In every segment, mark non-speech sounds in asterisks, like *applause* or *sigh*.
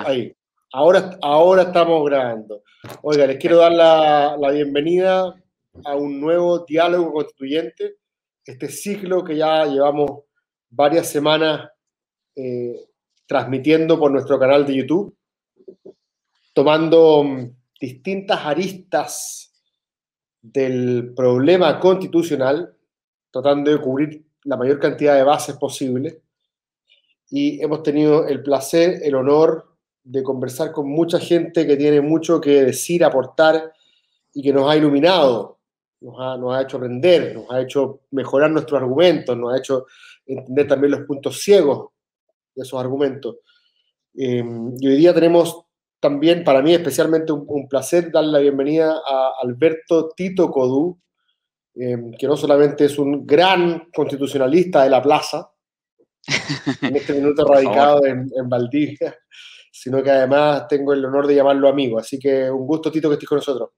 ahí. Ahora, ahora estamos grabando. Oiga, les quiero dar la, bienvenida a un nuevo diálogo constituyente, este ciclo que ya llevamos varias semanas eh, transmitiendo por nuestro canal de YouTube, tomando mm, distintas aristas del problema constitucional, tratando de cubrir la mayor cantidad de bases posible. Y hemos tenido el placer, el honor de conversar con mucha gente que tiene mucho que decir, aportar y que nos ha iluminado, nos ha, nos ha hecho aprender, nos ha hecho mejorar nuestros argumentos, nos ha hecho entender también los puntos ciegos de esos argumentos. Eh, y hoy día tenemos también, para mí especialmente, un, placer dar la bienvenida a Alberto Tito Codú, eh, que no solamente es un gran constitucionalista de la plaza, *laughs* en este minuto radicado en, en Valdivia, sino que además tengo el honor de llamarlo amigo. Así que un gusto, Tito, que estés con nosotros.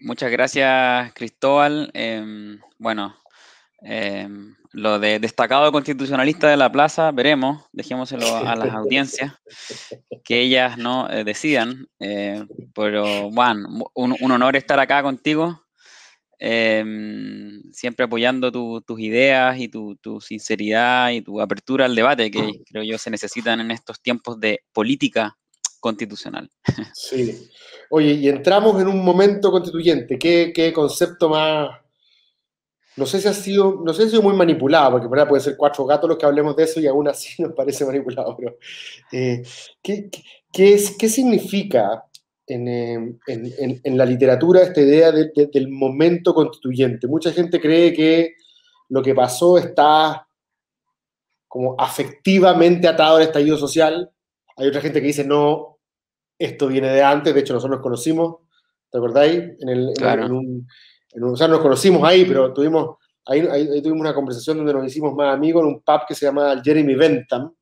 Muchas gracias, Cristóbal. Em, bueno, em, lo de destacado constitucionalista de la plaza, veremos, dejémoselo a las *laughs* audiencias, que ellas no eh, decidan. Eh, pero, bueno, un, honor estar acá contigo. Em, siempre apoyando tus ideas y tu, sinceridad y tu apertura al debate que creo yo se necesitan en estos tiempos de política constitucional. Sí. Oye, y entramos en un momento constituyente. ¿Qué, qué concepto más... No sé si ha sido, no sé si ha sido muy manipulado, porque ¿verdad? pueden ser cuatro gatos los que hablemos de eso y aún así *laughs* nos parece manipulado, pero eh, ¿qué, qué, es, ¿qué significa Em, en, en, la literatura esta idea del momento constituyente. Mucha gente cree que lo que pasó está como afectivamente atado al estallido social. Hay otra gente que dice, no, esto viene de antes, de hecho nosotros nos conocimos, ¿te acordáis? En el, claro. un, o sea, nos conocimos ahí, pero tuvimos, ahí, ahí, tuvimos una conversación donde nos hicimos más amigos en un pub que se llama Jeremy Bentham.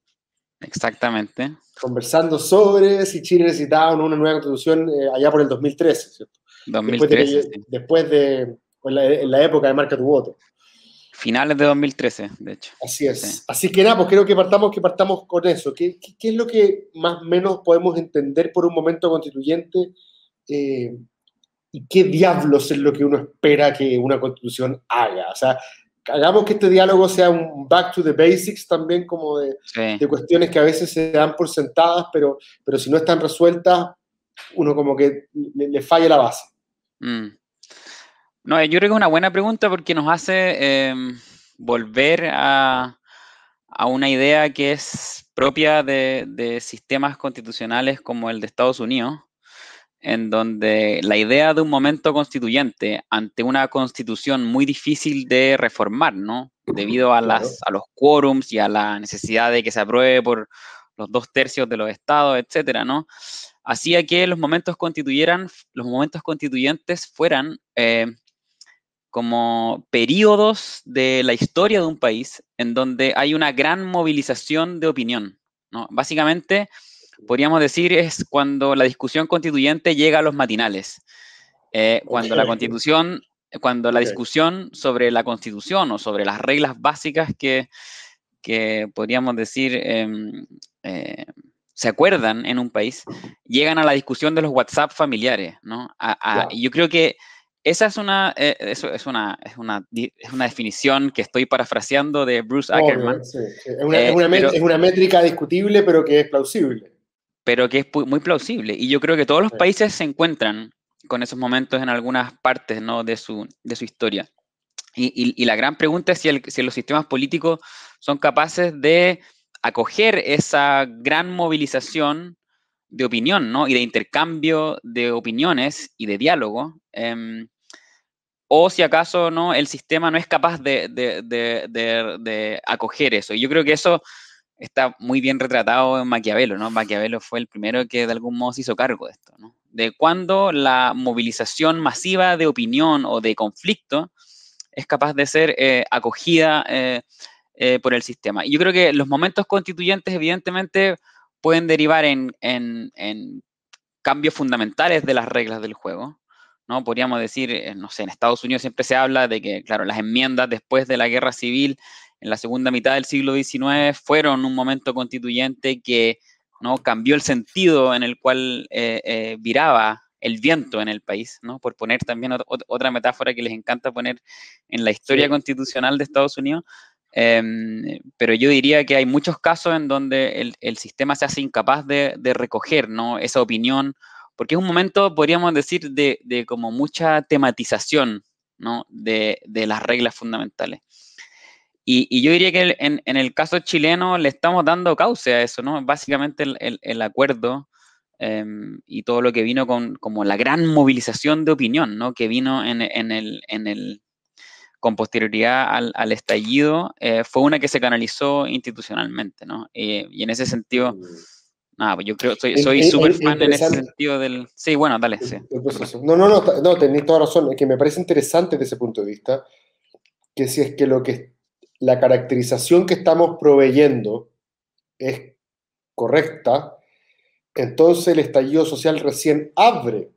Exactamente conversando sobre si Chile necesitaba una nueva constitución eh, allá por el 2013, ¿cierto? 2013, después de, en, la, época de Marca tu Voto. Finales de 2013, de hecho. Así es. Así que nada, pues creo que partamos, que partamos con eso. ¿Qué, qué, es lo que más o menos podemos entender por un momento constituyente? Eh, ¿Y qué diablos es lo que uno espera que una constitución haga? O sea, hagamos que este diálogo sea un back to the basics también, como de, de, cuestiones que a veces se dan por sentadas, pero, pero si no están resueltas, uno como que le, falla la base. Mm. No, yo creo que es una buena pregunta porque nos hace em, volver a, a, una idea que es propia de, de sistemas constitucionales como el de Estados Unidos, en donde la idea de un momento constituyente ante una constitución muy difícil de reformar, ¿no? Debido a, las, a los quórums y a la necesidad de que se apruebe por los dos tercios de los estados, etcétera, ¿no? Hacía que los momentos constituyeran, los momentos constituyentes fueran eh, como periodos de la historia de un país en donde hay una gran movilización de opinión, ¿no? Básicamente, podríamos decir, es cuando la discusión constituyente llega a los matinales. Eh, cuando la constitución, cuando la discusión sobre la constitución o sobre las reglas básicas que, que podríamos decir em, eh, se acuerdan en un país, llegan a la discusión de los WhatsApp familiares, ¿no? Y yo creo que esa es una, eh, eso es, una, es, una, es una definición que estoy parafraseando de Bruce Ackerman. Es, una, es, una, métrica discutible, pero que es plausible pero que es muy plausible. Y yo creo que todos los países se encuentran con esos momentos en algunas partes ¿no? de, su, de su historia. Y, y, la gran pregunta es si, el, si, los sistemas políticos son capaces de acoger esa gran movilización de opinión ¿no? y de intercambio de opiniones y de diálogo. Eh, o si acaso no el sistema no es capaz de, de, de, de, acoger eso. Y yo creo que eso está muy bien retratado en Maquiavelo, ¿no? Maquiavelo fue el primero que de algún modo se hizo cargo de esto, ¿no? De cuando la movilización masiva de opinión o de conflicto es capaz de ser eh, acogida eh, eh, por el sistema. Y yo creo que los momentos constituyentes, evidentemente, pueden derivar en, en cambios fundamentales de las reglas del juego, ¿no? Podríamos decir, no sé, en Estados Unidos siempre se habla de que, claro, las enmiendas después de la guerra civil en la segunda mitad del siglo XIX fueron un momento constituyente que ¿no? Cambió el sentido en el cual eh, eh, viraba el viento en el país, ¿no? Por poner también otra metáfora que les encanta poner en la historia constitucional de Estados Unidos. Em, pero yo diría que hay muchos casos en donde el, sistema se hace incapaz de, recoger ¿no? esa opinión, porque es un momento, podríamos decir, de, como mucha tematización ¿no? de, las reglas fundamentales. Y, yo diría que en, el caso chileno le estamos dando cauce a eso, ¿no? Básicamente el, acuerdo em, y todo lo que vino con como la gran movilización de opinión, ¿no? Que vino en, el, en el, con posterioridad al, estallido, eh, fue una que se canalizó institucionalmente, ¿no? Eh, y en ese sentido, nada, pues yo creo, soy súper fan en ese sentido del... Sí, bueno, dale, sí. No, no, no, no, tenés toda razón, es que me parece interesante desde ese punto de vista, que si es que lo que la caracterización que estamos proveyendo es correcta, entonces el estallido social recién abre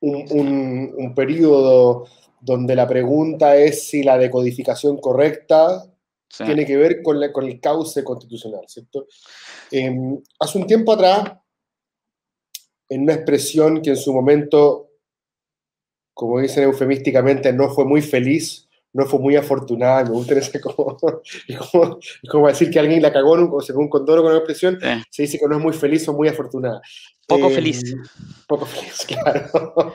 un, periodo donde la pregunta es si la decodificación correcta tiene que ver con, con, el cauce constitucional, ¿cierto? Em, hace un tiempo atrás, en una expresión que en su momento, como dicen eufemísticamente, no fue muy feliz, no fue muy afortunada, me gusta ese como, *laughs* como, como, decir que alguien la cagó o se fue un condoro con una expresión, se dice que no es muy feliz o muy afortunada. Poco em, feliz. Poco feliz, *laughs* claro.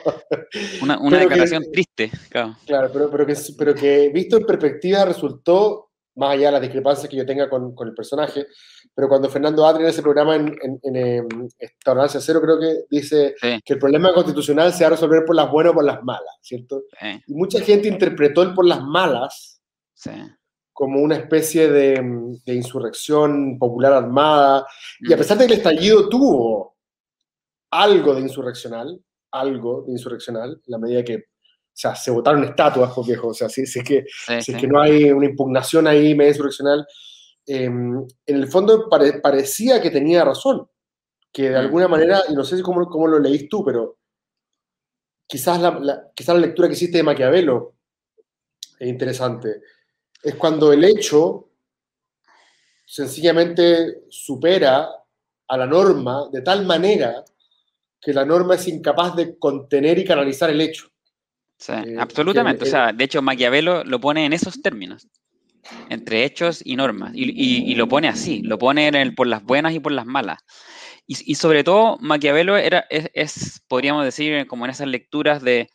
Una, una declaración triste, claro. Claro, pero, pero, que, pero que visto en perspectiva resultó más allá de las discrepancias que yo tenga con, con el personaje, pero cuando Fernando Adri en ese programa en, en, en Cero creo que dice que el problema constitucional se va a resolver por las buenas o por las malas, ¿cierto? Y mucha gente interpretó el por las malas como una especie de, de, insurrección popular armada, y a mm. pesar de que el estallido tuvo algo de insurreccional, algo de insurreccional, en la medida que o sea, se votaron estatuas, pues, viejo. O sea, si, es que, si es que no hay una impugnación ahí medio insurreccional, em, en el fondo parecía que tenía razón. Que de mm. alguna manera, y no sé cómo, cómo lo leís tú, pero quizás la, quizás la lectura que hiciste de Maquiavelo es interesante. Es cuando el hecho sencillamente supera a la norma de tal manera que la norma es incapaz de contener y canalizar el hecho. Sí, eh, absolutamente. o sea, de hecho, Maquiavelo lo pone en esos términos, entre hechos y normas, y, lo pone así, lo pone en el, por las buenas y por las malas. Y, sobre todo, Maquiavelo era, es, podríamos decir, como en esas lecturas de,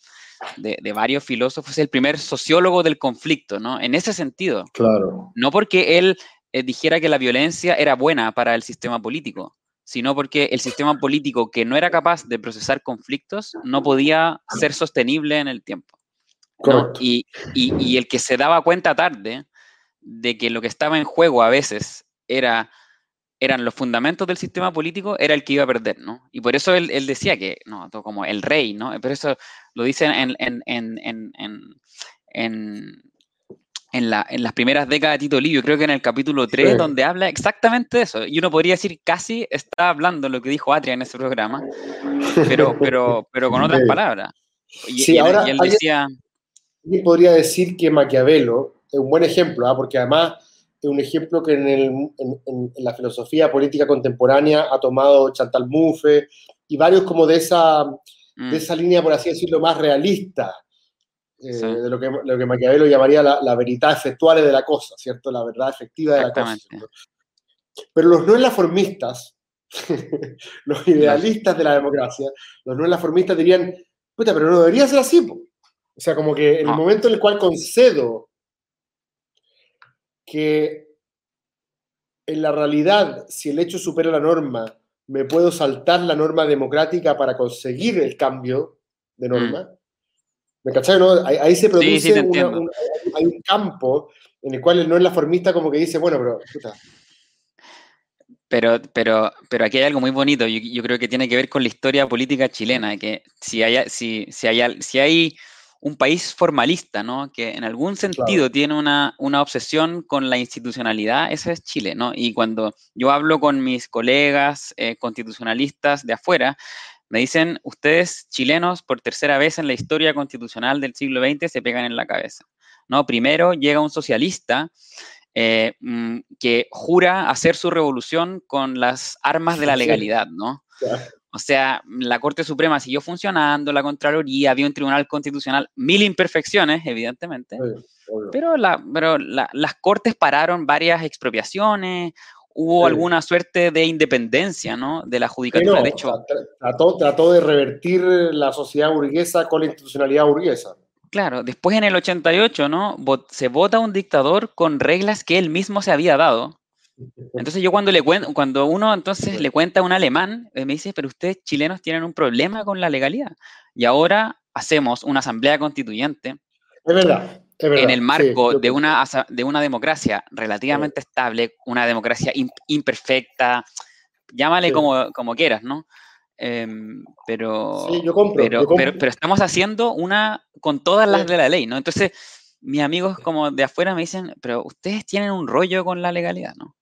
de, varios filósofos, el primer sociólogo del conflicto, ¿no? En ese sentido. Claro. No porque él eh, dijera que la violencia era buena para el sistema político, sino porque el sistema político que no era capaz de procesar conflictos no podía ser sostenible en el tiempo. Y, el que se daba cuenta tarde de que lo que estaba en juego a veces era, eran los fundamentos del sistema político, era el que iba a perder, ¿no? Y por eso él, decía que, no, como el rey, ¿no? Pero eso lo dice en, en en, la, en, las primeras décadas de Tito Livio, creo que en el capítulo 3, donde habla exactamente de eso. Y uno podría decir, casi está hablando lo que dijo Atria en ese programa, pero, *laughs* pero, pero con otras palabras. Y, sí, ahora, él decía... Alguien podría decir que Maquiavelo es un buen ejemplo, ¿ah? porque además es un ejemplo que en, el, en, la filosofía política contemporánea ha tomado Chantal Mouffe y varios como de esa, de mm. esa línea, por así decirlo, más realista eh, de lo que, lo que Maquiavelo llamaría la, la veridad efectual de la cosa, ¿cierto? La verdad efectiva de la cosa. Pero los no enlaformistas, *laughs* los idealistas de la democracia, los no enlaformistas dirían, puta, pero no debería ser así. O sea, como que en el momento en el cual concedo que en la realidad, si el hecho supera la norma, me puedo saltar la norma democrática para conseguir el cambio de mm. ¿Me cachai? No? Ahí, se produce hay un campo en el cual el no es la formista como que dice, bueno, pero... Pero, pero, pero aquí hay algo muy bonito, yo, creo que tiene que ver con la historia política chilena, que si hay, si, si hay, si hay un país formalista, ¿no? Que en algún sentido tiene una, una, obsesión con la institucionalidad, ese es Chile, ¿no? Y cuando yo hablo con mis colegas eh, constitucionalistas de afuera, me dicen, ustedes chilenos, por tercera vez en la historia constitucional del siglo XX, se pegan en la cabeza. ¿no? Primero llega un socialista eh, mm, que jura hacer su revolución con las armas de la legalidad, ¿no? O sea, la Corte Suprema siguió funcionando, la Contraloría, había un Tribunal Constitucional, mil imperfecciones, evidentemente, pero, la, pero las Cortes pararon varias expropiaciones, hubo alguna suerte de independencia, ¿no? De la judicatura. de hecho, trató, trató, de revertir la sociedad burguesa con la institucionalidad burguesa. Claro, después en el 88, ¿no? Se vota un dictador con reglas que él mismo se había dado. *laughs* Entonces yo cuando le cuento, cuando uno entonces le cuenta a un alemán, eh, me dice, pero ustedes chilenos tienen un problema con la legalidad. Y ahora hacemos una asamblea constituyente. Es verdad en el marco de, una, de una democracia relativamente estable, una democracia imperfecta, llámale como, como, quieras, ¿no? Em, pero, pero, pero, estamos haciendo una con todas las de la ley, ¿no? Entonces, mis amigos como de afuera me dicen, pero ustedes tienen un rollo con la legalidad, ¿no?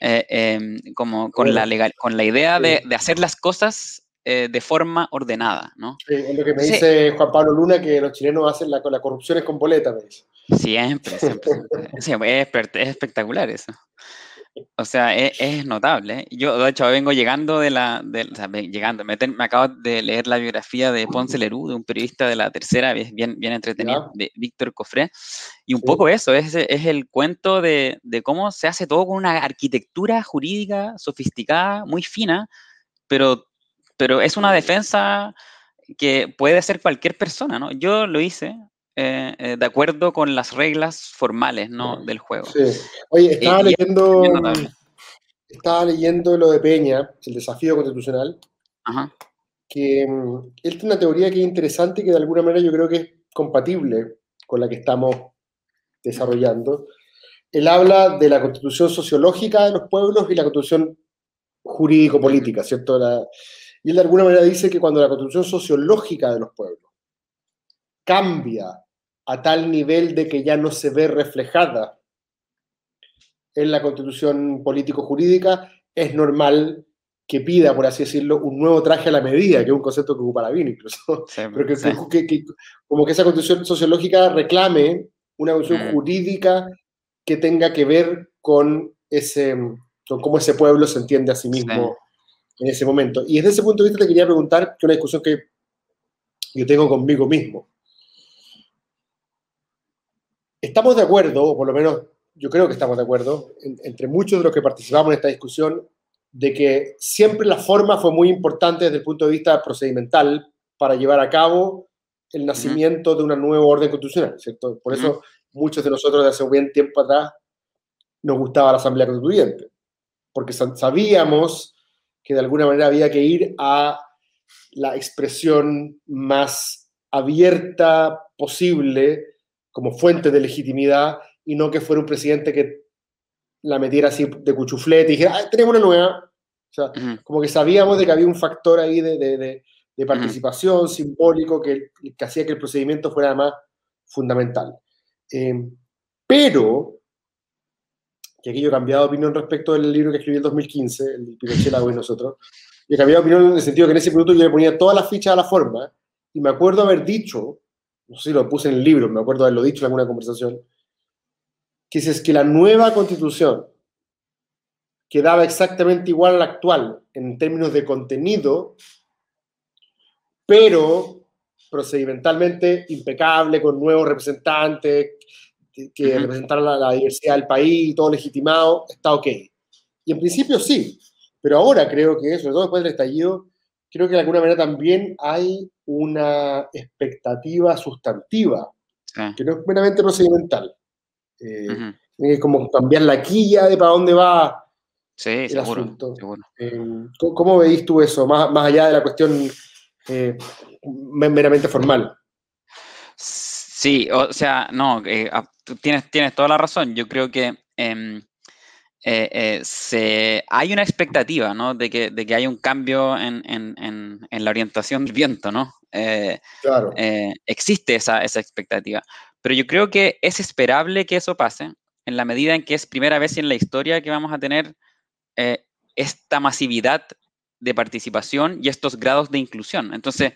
Eh, em, como con la, legal, con la idea de, de hacer las cosas eh, de forma ordenada, ¿no? Sí, es lo que me dice Juan Pablo Luna, que los chilenos hacen la, la corrupción es con boleta, me dice. Siempre, siempre. *laughs* sí, es, espectacular eso. O sea, es, notable. Yo, de hecho, vengo llegando de la. o sea, llegando, me, acabo de leer la biografía de Ponce Lerú, de un periodista de la tercera, bien, bien entretenido, de Víctor Cofré. Y un poco eso, es, es el cuento de, de, cómo se hace todo con una arquitectura jurídica sofisticada, muy fina, pero pero es una defensa que puede hacer cualquier persona, ¿no? Yo lo hice eh, eh, de acuerdo con las reglas formales, ¿no? Del juego. Sí. Oye, estaba leyendo... Estaba leyendo lo de Peña, el desafío constitucional, Ajá. que mm, él tiene una teoría que es interesante y que de alguna manera yo creo que es compatible con la que estamos desarrollando. Él habla de la constitución sociológica de los pueblos y la constitución jurídico-política, ¿cierto? La, y él de alguna manera dice que cuando la constitución sociológica de los pueblos cambia a tal nivel de que ya no se ve reflejada en la constitución político-jurídica, es normal que pida, por así decirlo, un nuevo traje a la medida, que es un concepto que ocupa la BIN incluso, pero que, como que esa constitución sociológica reclame una constitución mm. jurídica que tenga que ver con, ese, con cómo ese pueblo se entiende a sí mismo en ese momento. Y desde ese punto de vista te quería preguntar, que una discusión que yo tengo conmigo mismo. Estamos de acuerdo, o por lo menos yo creo que estamos de acuerdo, entre muchos de los que participamos en esta discusión, de que siempre la forma fue muy importante desde el punto de vista procedimental para llevar a cabo el nacimiento de una nueva orden constitucional, ¿cierto? Por eso muchos de nosotros de hace un buen tiempo atrás nos gustaba la Asamblea Constituyente, porque sabíamos que de alguna manera había que ir a la expresión más abierta posible como fuente de legitimidad y no que fuera un presidente que la metiera así de cuchuflete y dijera, tenemos una nueva. O sea, como que sabíamos de que había un factor ahí de, de, de, participación simbólico que, que, hacía que el procedimiento fuera además fundamental. Eh, pero que aquí yo he cambiado de opinión respecto del libro que escribí en 2015, el Pinochet, la y nosotros. Yo he cambiado de opinión en el sentido que en ese minuto yo le ponía todas las fichas a la forma y me acuerdo haber dicho, no sé si lo puse en el libro, me acuerdo haberlo dicho en alguna conversación, que es que la nueva constitución quedaba exactamente igual a la actual en términos de contenido, pero procedimentalmente impecable, con nuevos representantes, que, representar la, diversidad del país, todo legitimado, está ok. Y en principio sí, pero ahora creo que, sobre todo después del estallido, creo que de alguna manera también hay una expectativa sustantiva, que no es meramente procedimental. Eh, como cambiar la quilla de para dónde va sí, el seguro, asunto. Eh, ¿cómo, veis tú eso, más, más allá de la cuestión eh, meramente formal? Sí, o sea, no, eh, tienes, tienes toda la razón. Yo creo que em, eh, eh, se, hay una expectativa, ¿no? De que, de que hay un cambio en, la orientación del viento, ¿no? claro. existe esa, esa expectativa. Pero yo creo que es esperable que eso pase en la medida en que es primera vez en la historia que vamos a tener esta masividad de participación y estos grados de inclusión. Entonces,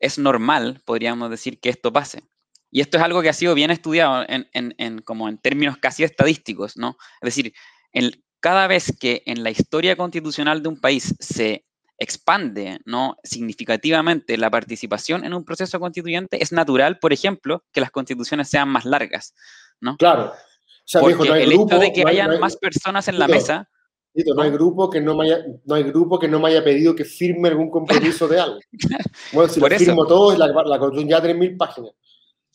es normal, podríamos decir, que esto pase. Y esto es algo que ha sido bien estudiado en, como en términos casi estadísticos, ¿no? Es decir, cada vez que en la historia constitucional de un país se expande ¿no? significativamente la participación en un proceso constituyente, es natural, por ejemplo, que las constituciones sean más largas. ¿no? Claro. Porque el hecho de que hayan más personas en la mesa no hay grupo que no me haya, no hay grupo que no me haya pedido que firme algún compromiso de algo. *laughs* Bueno, si lo firmo todo, la, la constitución ya 3.000 páginas.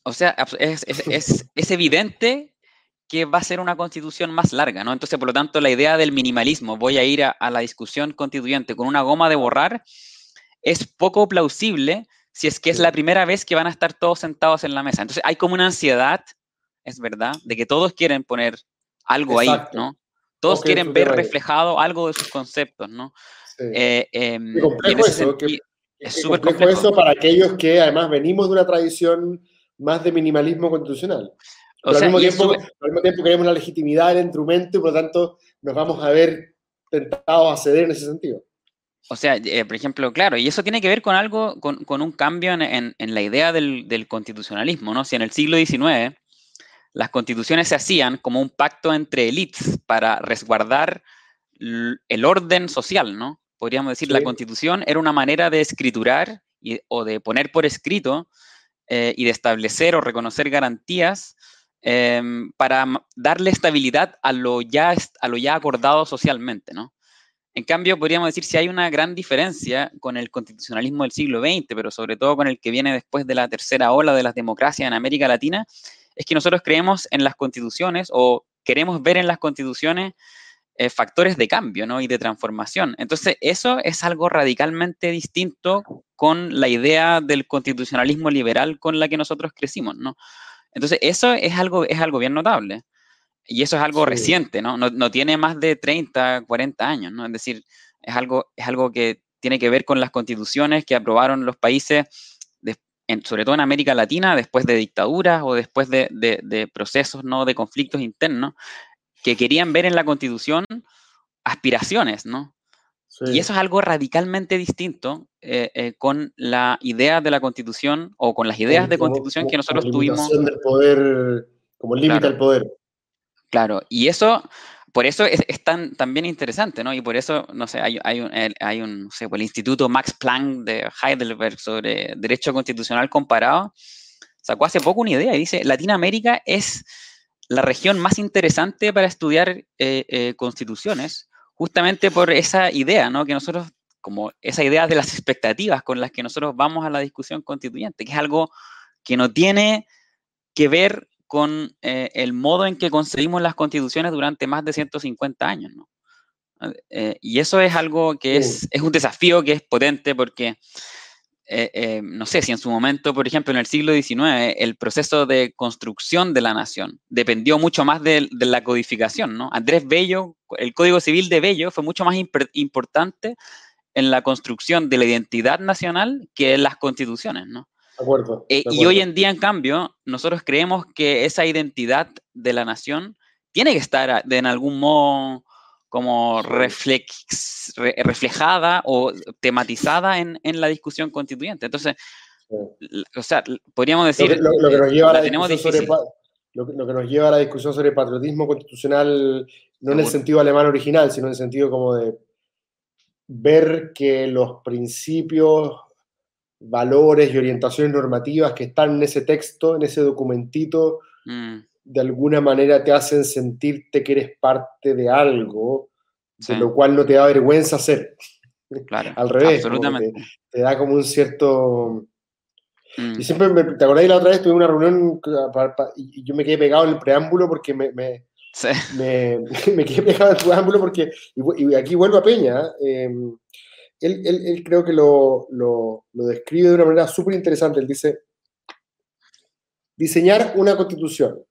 O sea, es, es, es, evidente que va a ser una constitución más larga, ¿no? Entonces, por lo tanto, la idea del minimalismo, voy a ir a, a la discusión constituyente con una goma de borrar, es poco plausible si es que es la primera vez que van a estar todos sentados en la mesa. Entonces, hay como una ansiedad, es verdad, de que todos quieren poner algo ahí, ¿no? Todos quieren ver reflejado algo de sus conceptos, ¿no? Eh, em, eso, es súper complejo, eso para aquellos que además venimos de una tradición más de minimalismo constitucional. Pero al, mismo tiempo, al, mismo tiempo, queremos la legitimidad del instrumento y por lo tanto nos vamos a ver tentados a ceder en ese sentido. O sea, eh, por ejemplo, claro, y eso tiene que ver con algo, con, con un cambio en, en, en la idea del, del, constitucionalismo, ¿no? Si en el siglo XIX las constituciones se hacían como un pacto entre élites para resguardar el orden social, ¿no? Podríamos decir, la constitución era una manera de escriturar y, o de poner por escrito eh, y de establecer o reconocer garantías em, para darle estabilidad a lo, ya, a lo ya acordado socialmente, ¿no? En cambio, podríamos decir si hay una gran diferencia con el constitucionalismo del siglo XX, pero sobre todo con el que viene después de la tercera ola de las democracias en América Latina, es que nosotros creemos en las constituciones o queremos ver en las constituciones eh, factores de cambio ¿no? y de transformación. Entonces, eso es algo radicalmente distinto con la idea del constitucionalismo liberal con la que nosotros crecimos. ¿no? Entonces, eso es algo, es algo bien notable. Y eso es algo reciente, ¿no? ¿no? ¿no? tiene más de 30, 40 años, ¿no? Es decir, es algo, es algo que tiene que ver con las constituciones que aprobaron los países sobre todo en América Latina, después de dictaduras o después de, procesos ¿no? de conflictos internos, que querían ver en la constitución aspiraciones, ¿no? Y eso es algo radicalmente distinto eh, eh, con la idea de la constitución o con las ideas de constitución que nosotros tuvimos. Del poder, como límite al poder. Claro, y eso por eso es, tan, bien interesante, ¿no? Y por eso, no sé, hay, hay un, hay un no sé, pues, el Instituto Max Planck de Heidelberg sobre Derecho Constitucional Comparado, sacó hace poco una idea y dice, Latinoamérica es la región más interesante para estudiar eh, constituciones, justamente por esa idea, ¿no? Que nosotros, como esa idea de las expectativas con las que nosotros vamos a la discusión constituyente, que es algo que no tiene que ver con eh, el modo en que concebimos las constituciones durante más de 150 años. ¿no? Eh, y eso es algo que es, es, un desafío que es potente porque, eh, no sé, si en su momento, por ejemplo, en el siglo XIX, el proceso de construcción de la nación dependió mucho más de, de la codificación. ¿no? Andrés Bello, el Código Civil de Bello fue mucho más importante en la construcción de la identidad nacional que en las constituciones. ¿no? Eh, y hoy en día, en cambio, nosotros creemos que esa identidad de la nación tiene que estar de, en algún modo como reflex, reflejada o tematizada en, en, la discusión constituyente. Entonces, o sea, podríamos decir... Lo que, nos lleva a la discusión sobre, lo, que, nos lleva a la discusión sobre patriotismo constitucional, no en el sentido alemán original, sino en el sentido como de ver que los principios valores y orientaciones normativas que están en ese texto, en ese documentito, mm. De alguna manera te hacen sentirte que eres parte de algo, de lo cual no te da vergüenza hacer. Claro, Al revés, te, da como un cierto... Mm. Y siempre, me, ¿te acordáis la otra vez? Tuve una reunión y yo me quedé pegado en el preámbulo porque me, me, *laughs* me, quedé pegado en el preámbulo porque, y, aquí vuelvo a Peña, eh, él, creo que lo, describe de una manera súper interesante. Él dice, diseñar una constitución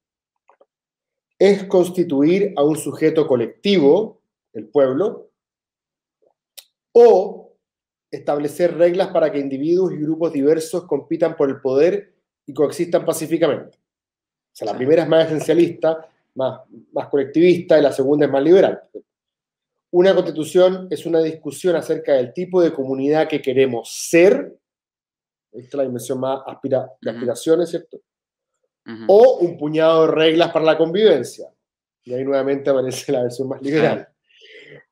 es constituir a un sujeto colectivo, el pueblo, o establecer reglas para que individuos y grupos diversos compitan por el poder y coexistan pacíficamente. O sea, la primera es más esencialista, más, más colectivista, y la segunda es más liberal. Una constitución es una discusión acerca del tipo de comunidad que queremos ser. Esta es la dimensión más aspira, de aspiraciones, ¿cierto? O un puñado de reglas para la convivencia. Y ahí nuevamente aparece la versión más liberal.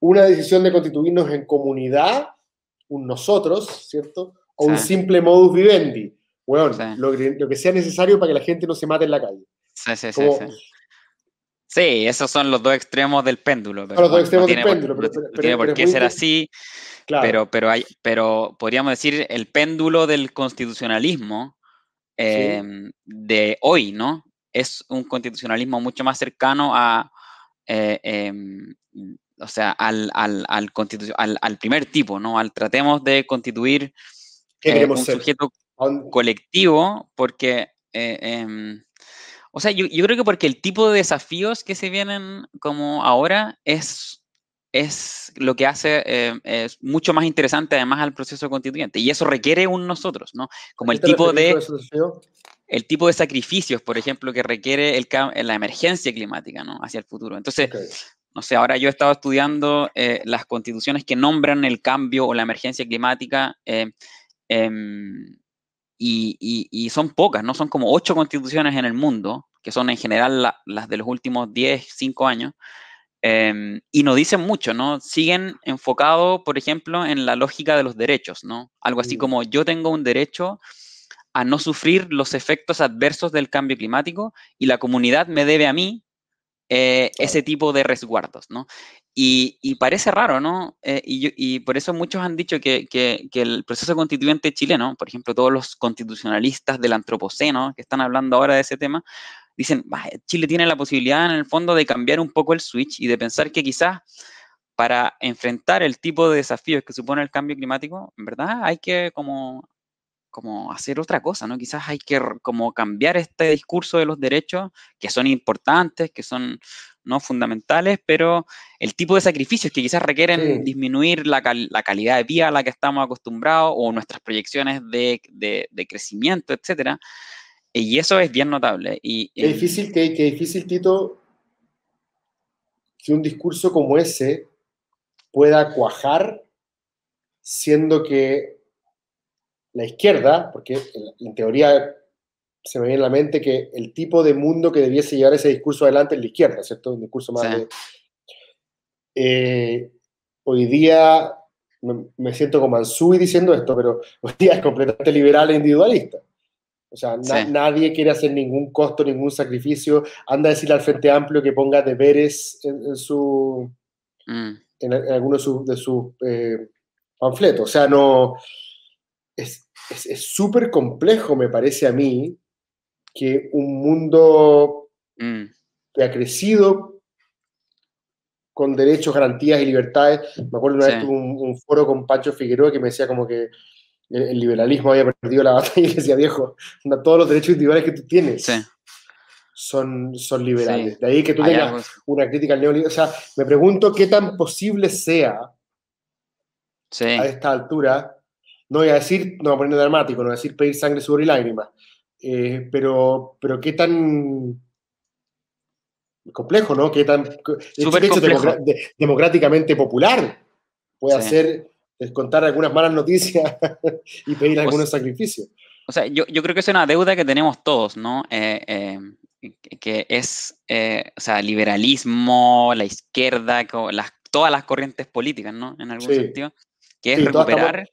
Una decisión de constituirnos en comunidad, un nosotros, ¿cierto? O un simple modus vivendi. Bueno, lo, que sea necesario para que la gente no se mate en la calle. Sí, sí, sí, sí. esos son los dos extremos del péndulo. Pero los dos extremos del péndulo. Pero, tiene por qué ser así. Pero, pero, hay, pero podríamos decir el péndulo del constitucionalismo em, de hoy, ¿no? Es un constitucionalismo mucho más cercano a, eh, em, o sea, al, al, al, al, primer tipo, ¿no? Al tratemos de constituir eh, un sujeto colectivo, porque, eh, em, o sea, yo, yo, creo que porque el tipo de desafíos que se vienen como ahora es, es lo que hace eh, es mucho más interesante además al proceso constituyente. Y eso requiere un nosotros, ¿no? Como el tipo de... El tipo de sacrificios, por ejemplo, que requiere el, la emergencia climática, ¿no? Hacia el futuro. Entonces, no sé, ahora yo he estado estudiando eh, las constituciones que nombran el cambio o la emergencia climática eh, em, y, son pocas, ¿no? Son como ocho constituciones en el mundo, que son en general las de los últimos 10, 5 años, em, y no dicen mucho, ¿no? Siguen enfocados, por ejemplo, en la lógica de los derechos, ¿no? Algo así como yo tengo un derecho a no sufrir los efectos adversos del cambio climático y la comunidad me debe a mí eh, ese tipo de resguardos, ¿no? Y, parece raro, ¿no? Eh, y, por eso muchos han dicho que, el proceso constituyente chileno, por ejemplo, todos los constitucionalistas del antropoceno que están hablando ahora de ese tema, dicen, Chile tiene la posibilidad en el fondo de cambiar un poco el switch y de pensar que quizás para enfrentar el tipo de desafíos que supone el cambio climático, en verdad hay que como como hacer otra cosa, ¿no? Quizás hay que como cambiar este discurso de los derechos, que son importantes, que son no fundamentales, pero el tipo de sacrificios que quizás requieren disminuir la, calidad de vida a la que estamos acostumbrados o nuestras proyecciones de, crecimiento, etcétera. Y eso es bien notable. Y, qué, difícil, qué, difícil, Tito, que un discurso como ese pueda cuajar, siendo que la izquierda, porque en, teoría se me viene a la mente que el tipo de mundo que debiese llevar ese discurso adelante es la izquierda, ¿cierto? Un discurso más de... Eh, hoy día me, siento como Ansui diciendo esto, pero hoy día es completamente liberal e individualista. O sea, nadie quiere hacer ningún costo, ningún sacrificio. Anda a decirle al Frente Amplio que ponga deberes en, su... Mm. En, alguno de sus, eh, panfletos. O sea, no... Es, es súper complejo, me parece a mí, que un mundo mm. que ha crecido con derechos, garantías y libertades. Me acuerdo una vez tuve un, foro con Pancho Figueroa que me decía como que el, liberalismo había perdido la batalla y decía, viejo, todos los derechos individuales que tú tienes son, son liberales. De ahí que tú tengas una crítica al neoliberalismo. O sea, me pregunto qué tan posible sea a esta altura no voy a decir, no voy a poner dramático, no voy a decir pedir sangre, sudor y lágrimas, eh, pero, pero qué tan complejo, ¿no? Qué tan democráticamente popular puede hacer descontar algunas malas noticias *laughs* y pedir algunos sacrificios. O sea, yo, creo que es una deuda que tenemos todos, ¿no? Eh, eh, que es, o sea, liberalismo, la izquierda, las, todas las corrientes políticas, ¿no? En algún sentido, que es recuperar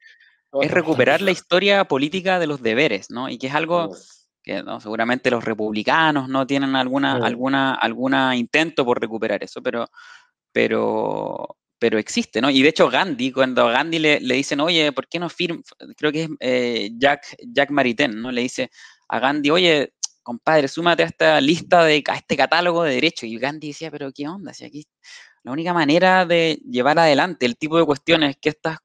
es recuperar la historia política de los deberes, ¿no? Y que es algo que seguramente los republicanos no tienen alguna, alguna, alguna intento por recuperar eso, pero, pero, pero existe, ¿no? Y de hecho Gandhi, cuando a Gandhi le, le dicen, oye, ¿por qué no firma? Creo que es eh, Jack, Jack Maritain, ¿no? Le dice a Gandhi, oye, compadre, súmate a esta lista, de, a este catálogo de derechos. Y Gandhi decía, pero ¿qué onda? Si aquí la única manera de llevar adelante el tipo de cuestiones que estas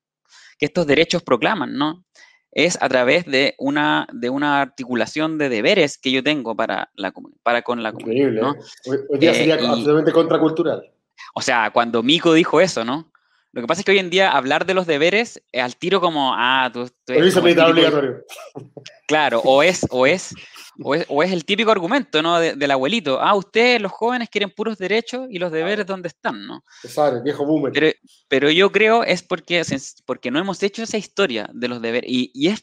que estos derechos proclaman, ¿no? Es a través de una, de una articulación de deberes que yo tengo para, la, para con la comunidad. ¿no? ¿eh? Hoy, día sería eh, absolutamente contracultural. O sea, cuando Mico dijo eso, ¿no? Lo que pasa es que hoy en día hablar de los deberes al tiro como, ah, tú, tú eres obligatorio. *laughs* Claro, o es, o es o es, el típico argumento, ¿no? del abuelito. Ah, ustedes, los jóvenes, quieren puros derechos y los deberes dónde están, ¿no? Sabe, viejo boomer. Pero, yo creo es porque, porque no hemos hecho esa historia de los deberes. Y, es,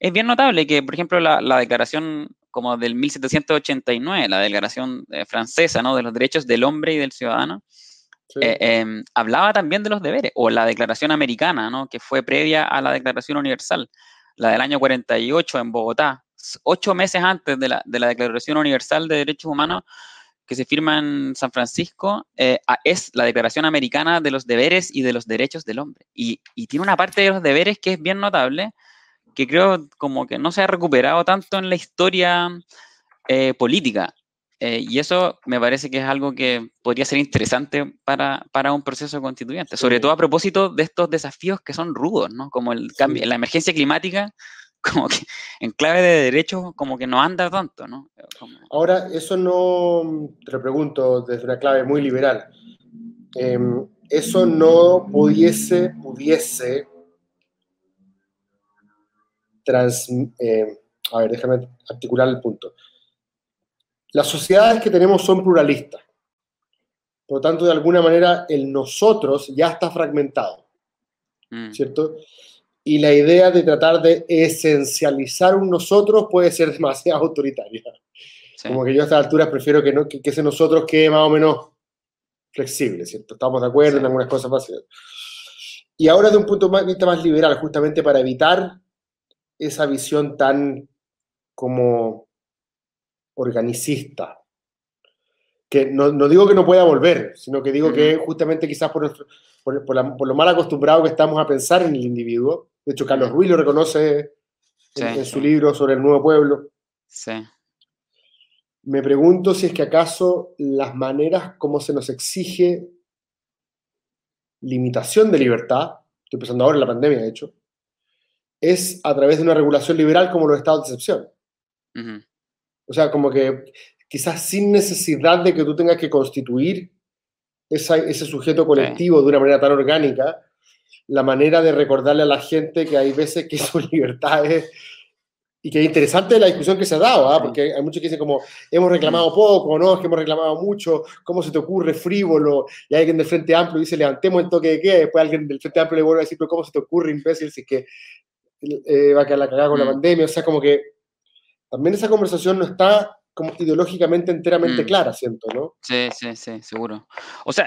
es, bien notable que, por ejemplo, la, declaración como del 1789, la Declaración eh, Francesa, ¿no? De los derechos del hombre y del ciudadano, eh, em, hablaba también de los deberes, o la Declaración Americana, ¿no? Que fue previa a la Declaración Universal, la del año 48 en Bogotá, ocho meses antes de la, de la Declaración Universal de Derechos Humanos, que se firma en San Francisco eh, es la Declaración Americana de los Deberes y de los Derechos del Hombre. Y, tiene una parte de los deberes que es bien notable, que creo como que no se ha recuperado tanto en la historia eh, política. Eh, y eso me parece que es algo que podría ser interesante para, un proceso constituyente, sobre todo a propósito de estos desafíos que son rudos, ¿no? Como el cambio, la emergencia climática *laughs* como que en clave de derechos como que no anda tanto, ¿no? Ahora, eso no, te lo pregunto desde una clave muy liberal, em, eso no pudiese, pudiese trans, em, a ver, déjame articular el punto. Las sociedades que tenemos son pluralistas. Por lo tanto, de alguna manera, el nosotros ya está fragmentado. Mm. ¿Cierto? y la idea de tratar de esencializar un nosotros puede ser *laughs* demasiado autoritaria. Como que yo a esta altura prefiero que, no, que, ese nosotros quede más o menos flexible, ¿cierto? Estamos de acuerdo en algunas cosas más. Y ahora de un punto de vista más liberal, justamente para evitar esa visión tan como organicista, que no, no digo que no pueda volver, sino que digo que justamente quizás por, nuestro, por, por, lo mal acostumbrado que estamos a pensar en el individuo, de hecho, Carlos Ruiz lo reconoce en, su libro sobre el nuevo pueblo. Sí. Me pregunto si es que acaso las maneras como se nos exige limitación de libertad, estoy pensando ahora en la pandemia, de hecho, es a través de una regulación liberal como los estados de excepción. O sea, como que quizás sin necesidad de que tú tengas que constituir ese sujeto colectivo de una manera tan orgánica, la manera de recordarle a la gente que hay veces que *laughs* son libertades y que es interesante la discusión que se ha dado, ¿ah? porque hay muchos que dicen como, hemos reclamado poco, no, es que hemos reclamado mucho, ¿cómo se te ocurre frívolo? Y alguien del Frente Amplio dice, levantemos el toque de qué, después alguien del Frente Amplio le vuelve a decir, pero ¿cómo se te ocurre, imbécil, si es que eh, va a quedar la cagada con la mm. pandemia? O sea, como que también esa conversación no está como ideológicamente enteramente mm. clara, siento, ¿no? Sí, sí, sí, seguro. O sea,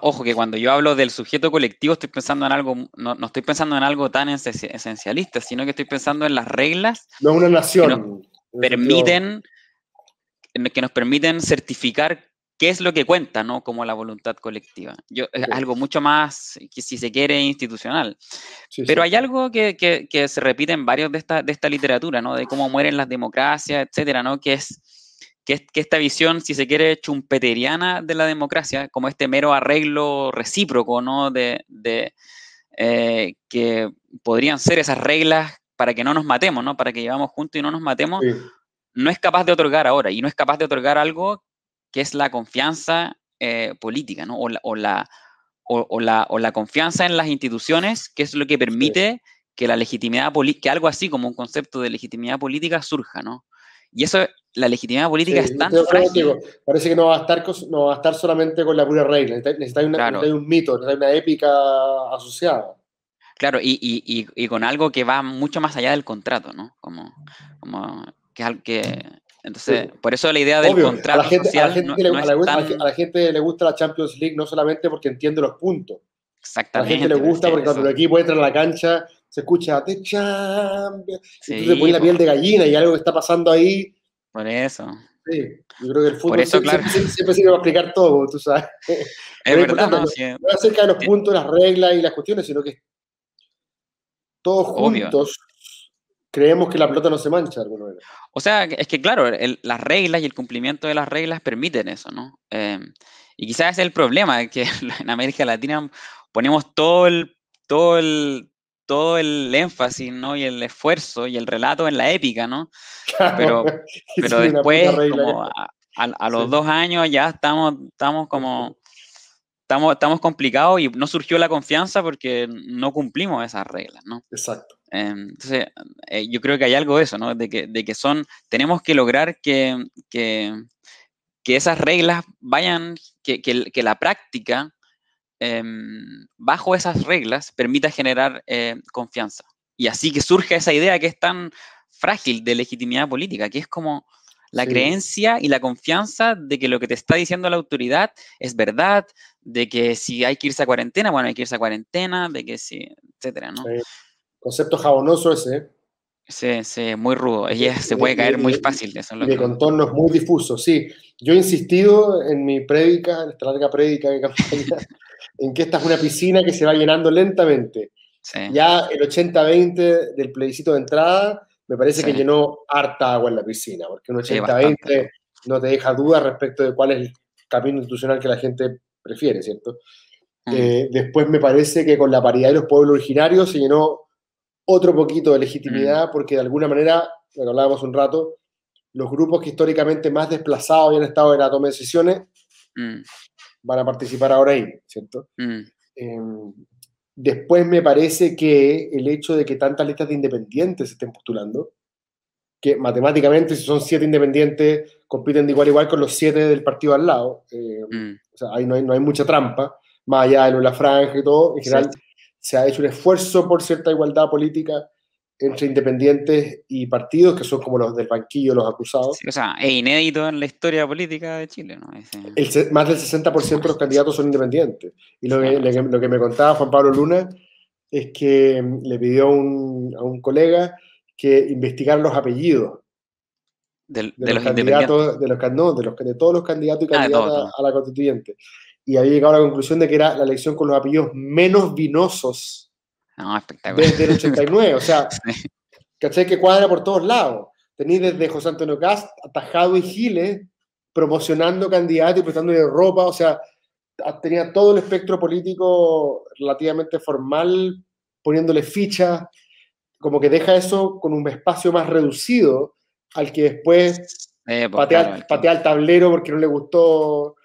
ojo, que cuando yo hablo del sujeto colectivo estoy pensando en algo, no, no, estoy pensando en algo tan esencialista, sino que estoy pensando en las reglas. No una nación. Que nos permiten, que nos permiten certificar qué es lo que cuenta, ¿no? Como la voluntad colectiva. Yo, Es algo mucho más, que si se quiere, institucional. Pero hay algo que, que, que, se repite en varios de esta, de esta literatura, ¿no? De cómo mueren las democracias, etcétera, ¿no? Que es que, que esta visión, si se quiere, chumpeteriana de la democracia, como este mero arreglo recíproco, ¿no? De, de eh, que podrían ser esas reglas para que no nos matemos, ¿no? Para que llevamos juntos y no nos matemos, no es capaz de otorgar ahora y no es capaz de otorgar algo que es la confianza eh, política, ¿no? O la, o la, o, la, o la, confianza en las instituciones, que es lo que permite que la legitimidad política, que algo así como un concepto de legitimidad política surja, ¿no? Y eso, la legitimidad política es tan frágil. parece que no va, a estar, no va a estar solamente con la pura regla, necesita, un mito, necesita una épica asociada. Claro, y, y, y, con algo que va mucho más allá del contrato, ¿no? Como, como que, que entonces, por eso la idea del contrato a la gente, social a la gente, le, a la gente le gusta la Champions League no solamente porque entiende los puntos. Exactamente. A la gente le gusta porque cuando el equipo entra a la cancha se escucha The Champions. Sí, y tú te pones la piel de gallina y algo que está pasando ahí. Por eso. Sí, yo creo que el fútbol eso, siempre, siempre, sirve para explicar todo, tú sabes. *laughs* Es verdad, no, no, no acerca de los puntos, las reglas y las cuestiones, sino que todos juntos creemos que la pelota no se mancha alguna vez. O sea, es que claro, las reglas y el cumplimiento de las reglas permiten eso, ¿no? Em, y quizás es el problema, que *laughs* en América Latina ponemos todo el, todo el, todo el énfasis, ¿no? Y el esfuerzo y el relato en la épica, ¿no? Pero, *laughs* pero después, como a, los dos años ya estamos, estamos como estamos, estamos complicados y no surgió la confianza porque no cumplimos esas reglas, ¿no? Exacto. Em, entonces, eh, yo creo que hay algo de eso, ¿no? De que, de que son, tenemos que lograr que, que, que esas reglas vayan, que, que la práctica em, bajo esas reglas permita generar eh, confianza. Y así que surge esa idea que es tan frágil de legitimidad política, que es como la creencia y la confianza de que lo que te está diciendo la autoridad es verdad, de que si hay que irse a cuarentena, bueno, hay que irse a cuarentena, de que sí, etcétera, ¿no? Concepto jabonoso ese. Sí, sí, muy rudo. Ella se puede caer muy fácil. Eso de contornos muy difusos, sí. Yo he insistido en mi prédica, en esta larga prédica de campaña, *laughs* en que esta es una piscina que se va llenando lentamente. Ya el 80-20 del plebiscito de entrada me parece que llenó harta agua en la piscina, porque un 80-20 no te deja dudas respecto de cuál es el camino institucional que la gente prefiere, ¿cierto? Mm. Eh, después me parece que con la paridad de los pueblos originarios se llenó otro poquito de legitimidad, mm. porque de alguna manera, lo que hablábamos un rato, los grupos que históricamente más desplazados habían estado en la toma de decisiones mm. van a participar ahora ahí, ¿cierto? Em, Después me parece que el hecho de que tantas listas de independientes se estén postulando, que matemáticamente si son siete independientes compiten de igual a igual con los siete del partido al lado, eh, mm. o sea, ahí no hay, no hay, mucha trampa, más allá de la franja y todo, en general se ha hecho un esfuerzo por cierta igualdad política entre independientes y partidos, que son como los del banquillo, los acusados. o sea, es inédito en la historia política de Chile, ¿no? más del 60% de los candidatos son independientes. Y lo, que, lo que me contaba Juan Pablo Luna es que mm, le pidió a un colega que investigara los apellidos de, los, candidatos, de los, no, de, los, de todos los candidatos y ah, candidatas a la constituyente. Y había llegado a la conclusión de que era la elección con los apellidos menos vinosos no, espectacular. Desde el 89, o sea, *laughs* ¿cachai? Que cuadra por todos lados. Tenéis desde José Antonio Cast, Atajado y Giles, promocionando candidatos y prestándole ropa, o sea, tenía todo el espectro político relativamente formal, poniéndole ficha, como que deja eso con un espacio más reducido al que después eh, pues, patea, el tablero porque no le gustó.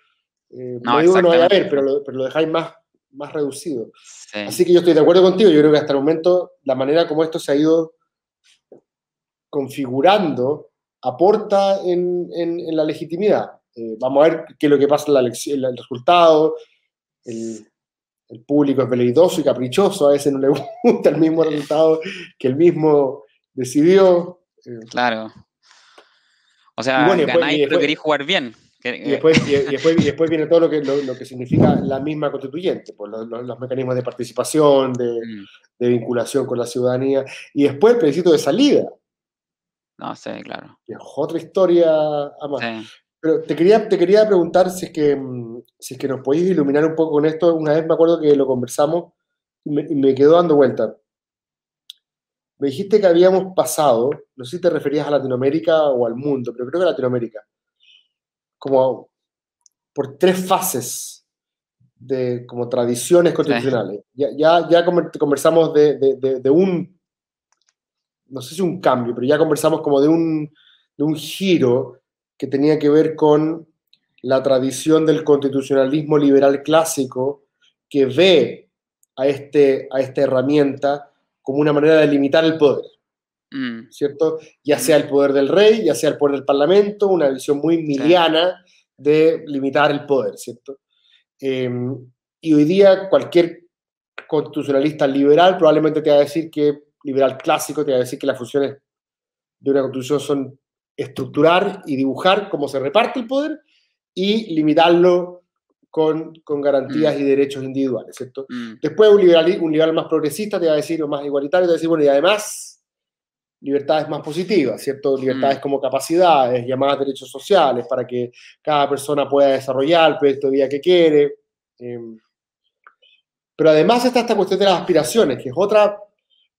Eh, no, digo no vaya a ver, pero pero lo dejáis más más reducido. Así que yo estoy de acuerdo contigo, yo creo que hasta el momento la manera como esto se ha ido configurando aporta en, en, la legitimidad. Eh, vamos a ver qué es lo que pasa en la elección, el resultado. El, el, público es veleidoso y caprichoso, a veces no le *laughs* gusta el mismo resultado que el mismo decidió. Eh. claro. O sea, bueno, ganáis, pero queréis jugar bien. Y después, y, después, y después, viene todo lo que, lo, que significa la misma constituyente, pues los, los, mecanismos de participación, de, mm. de, vinculación con la ciudadanía, y después el plebiscito de salida. No sé, claro. es otra historia Pero te quería, te quería preguntar si es, que, mm, si es que nos podéis iluminar un poco con esto. Una vez me acuerdo que lo conversamos y me, me quedó dando vuelta. Me dijiste que habíamos pasado, no sé si te referías a Latinoamérica o al mundo, pero creo que a Latinoamérica como por tres fases de como tradiciones constitucionales. Ya, ya, ya, conversamos de, de, de, un, no sé si un cambio, pero ya conversamos como de un, de un giro que tenía que ver con la tradición del constitucionalismo liberal clásico que ve a, este, a esta herramienta como una manera de limitar el poder. Mm. ¿cierto? Ya sea el poder del rey, ya sea el poder del parlamento, una visión muy miliana de limitar el poder, ¿cierto? Em, y hoy día cualquier constitucionalista liberal probablemente te va a decir que, liberal clásico, te va a decir que las funciones de una constitución son estructurar y dibujar cómo se reparte el poder y limitarlo con, con garantías mm. y derechos individuales, ¿cierto? Mm. Después un liberal, un liberal más progresista te va a decir, o más igualitario, te va a decir, bueno, y además libertades más positivas, ¿cierto? Libertades mm. como capacidades, llamadas derechos sociales, para que cada persona pueda desarrollar el proyecto de vida que quiere. Em. pero además está esta cuestión de las aspiraciones, que es otra,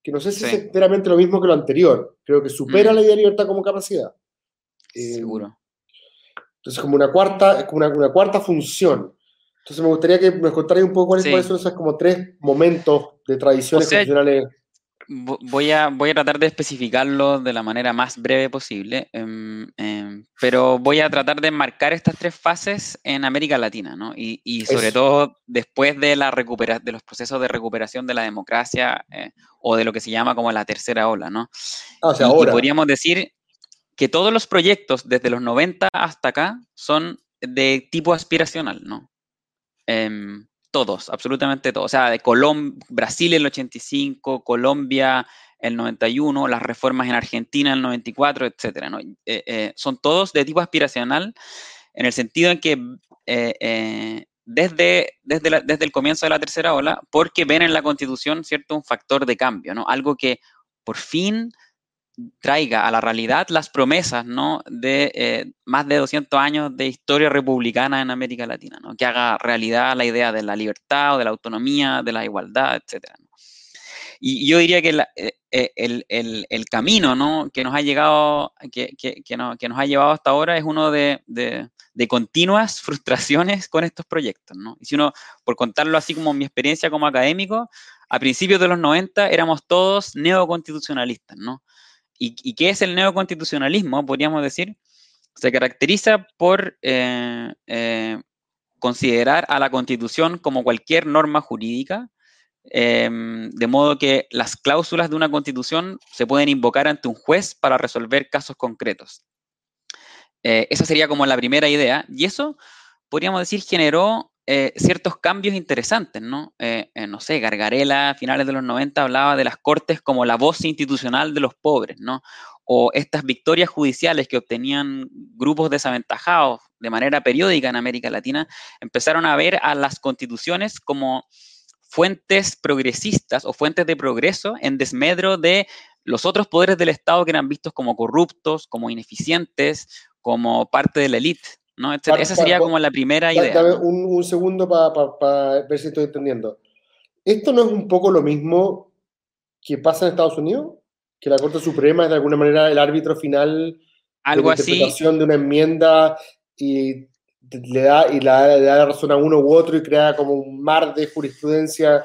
que no sé si es enteramente lo mismo que lo anterior. Creo que supera mm. la idea de libertad como capacidad. Em, Seguro. Entonces, como una cuarta, como una, cuarta función. Entonces, me gustaría que me contarais un poco cuáles, son esos como tres momentos de tradiciones o Voy a, voy a tratar de especificarlo de la manera más breve posible, em, em, pero voy a tratar de marcar estas tres fases en América Latina, ¿no? Y, y sobre todo después de, la recupera de los procesos de recuperación de la democracia eh, o de lo que se llama como la tercera ola, ¿no? Ah, o sea, ahora. podríamos decir que todos los proyectos desde los 90 hasta acá son de tipo aspiracional, ¿no? Todos, absolutamente todos. O sea, de Brasil en el 85, Colombia el 91, las reformas en Argentina el 94, etcétera. ¿no? Eh, eh, son todos de tipo aspiracional en el sentido en que eh, desde, desde, desde, el comienzo de la tercera ola, porque ven en la constitución, ¿cierto?, un factor de cambio, ¿no? Algo que por fin traiga a la realidad las promesas ¿no? de eh, más de 200 años de historia republicana en América Latina, ¿no? que haga realidad la idea de la libertad o de la autonomía, de la igualdad, etc. Y yo diría que eh, eh, el, el, el, camino ¿no? que nos ha llegado, que, que, que, no, que, nos ha llevado hasta ahora es uno de, de, de, continuas *laughs* frustraciones con estos proyectos. ¿no? Y si uno, por contarlo así como mi experiencia como académico, a principios de los 90 éramos todos neoconstitucionalistas, ¿no? ¿Y, qué es el neoconstitucionalismo? Podríamos decir, se caracteriza por eh, eh, considerar a la constitución como cualquier norma jurídica, em, de modo que las cláusulas de una constitución se pueden invocar ante un juez para resolver casos concretos. Eh, esa sería como la primera idea, y eso, podríamos decir, generó eh, ciertos cambios interesantes, ¿no? Eh, eh, no sé, Gargarela a finales de los 90 hablaba de las cortes como la voz institucional de los pobres, ¿no? O estas victorias judiciales que obtenían grupos desaventajados de manera periódica en América Latina, empezaron a ver a las constituciones como fuentes progresistas o fuentes de progreso en desmedro de los otros poderes del Estado que eran vistos como corruptos, como ineficientes, como parte de la élite, ¿no? Esa sería como la primera idea. Dame un, segundo para ver si estoy entendiendo. ¿Esto no es un poco lo mismo que pasa en Estados Unidos? Que la Corte Suprema es de alguna manera el árbitro final Algo de la interpretación de una enmienda y le da, y le da la razón a uno u otro y crea como un mar de jurisprudencia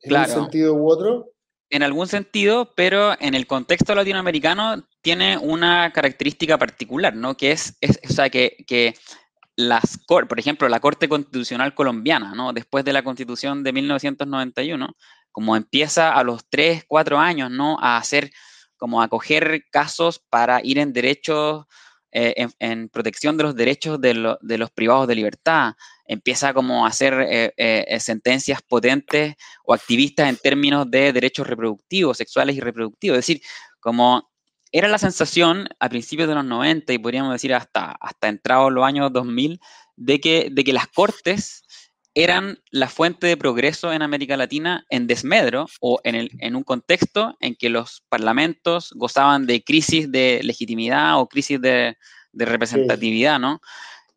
en un sentido u otro en algún sentido, pero en el contexto latinoamericano tiene una característica particular, ¿no? Que es, o sea, que, que las, por ejemplo, la Corte Constitucional Colombiana, ¿no? Después de la Constitución de 1991, como empieza a los 3, 4 años, ¿no? A hacer, como a coger casos para ir en derechos, eh, en, protección de los derechos de, de los privados de libertad, empieza como a hacer eh, eh, sentencias potentes o activistas en términos de derechos reproductivos, sexuales y reproductivos. Es decir, como era la sensación a principios de los 90 y podríamos decir hasta, hasta entrados los años 2000, de que, de que las cortes eran la fuente de progreso en América Latina en desmedro o en, el, en un contexto en que los parlamentos gozaban de crisis de legitimidad o crisis de, de representatividad, ¿no?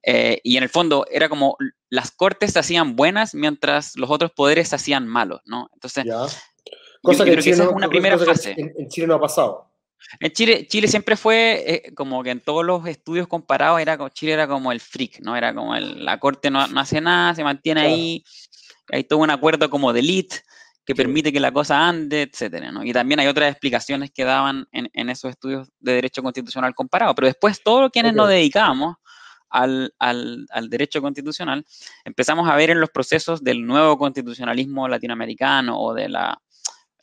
Eh, y en el fondo era como las cortes se hacían buenas mientras los otros poderes se hacían malos, ¿no? Entonces, cosa que, es una primera fase. En, Chile no ha pasado. En Chile, Chile siempre fue eh, como que en todos los estudios comparados era como Chile era como el freak, ¿no? Era como la corte no, hace nada, se mantiene ahí, hay todo un acuerdo como de elite que permite que la cosa ande, etcétera, ¿no? Y también hay otras explicaciones que daban en, en esos estudios de derecho constitucional comparado, pero después todos quienes nos dedicamos al, al, al, derecho constitucional, empezamos a ver en los procesos del nuevo constitucionalismo latinoamericano o de la,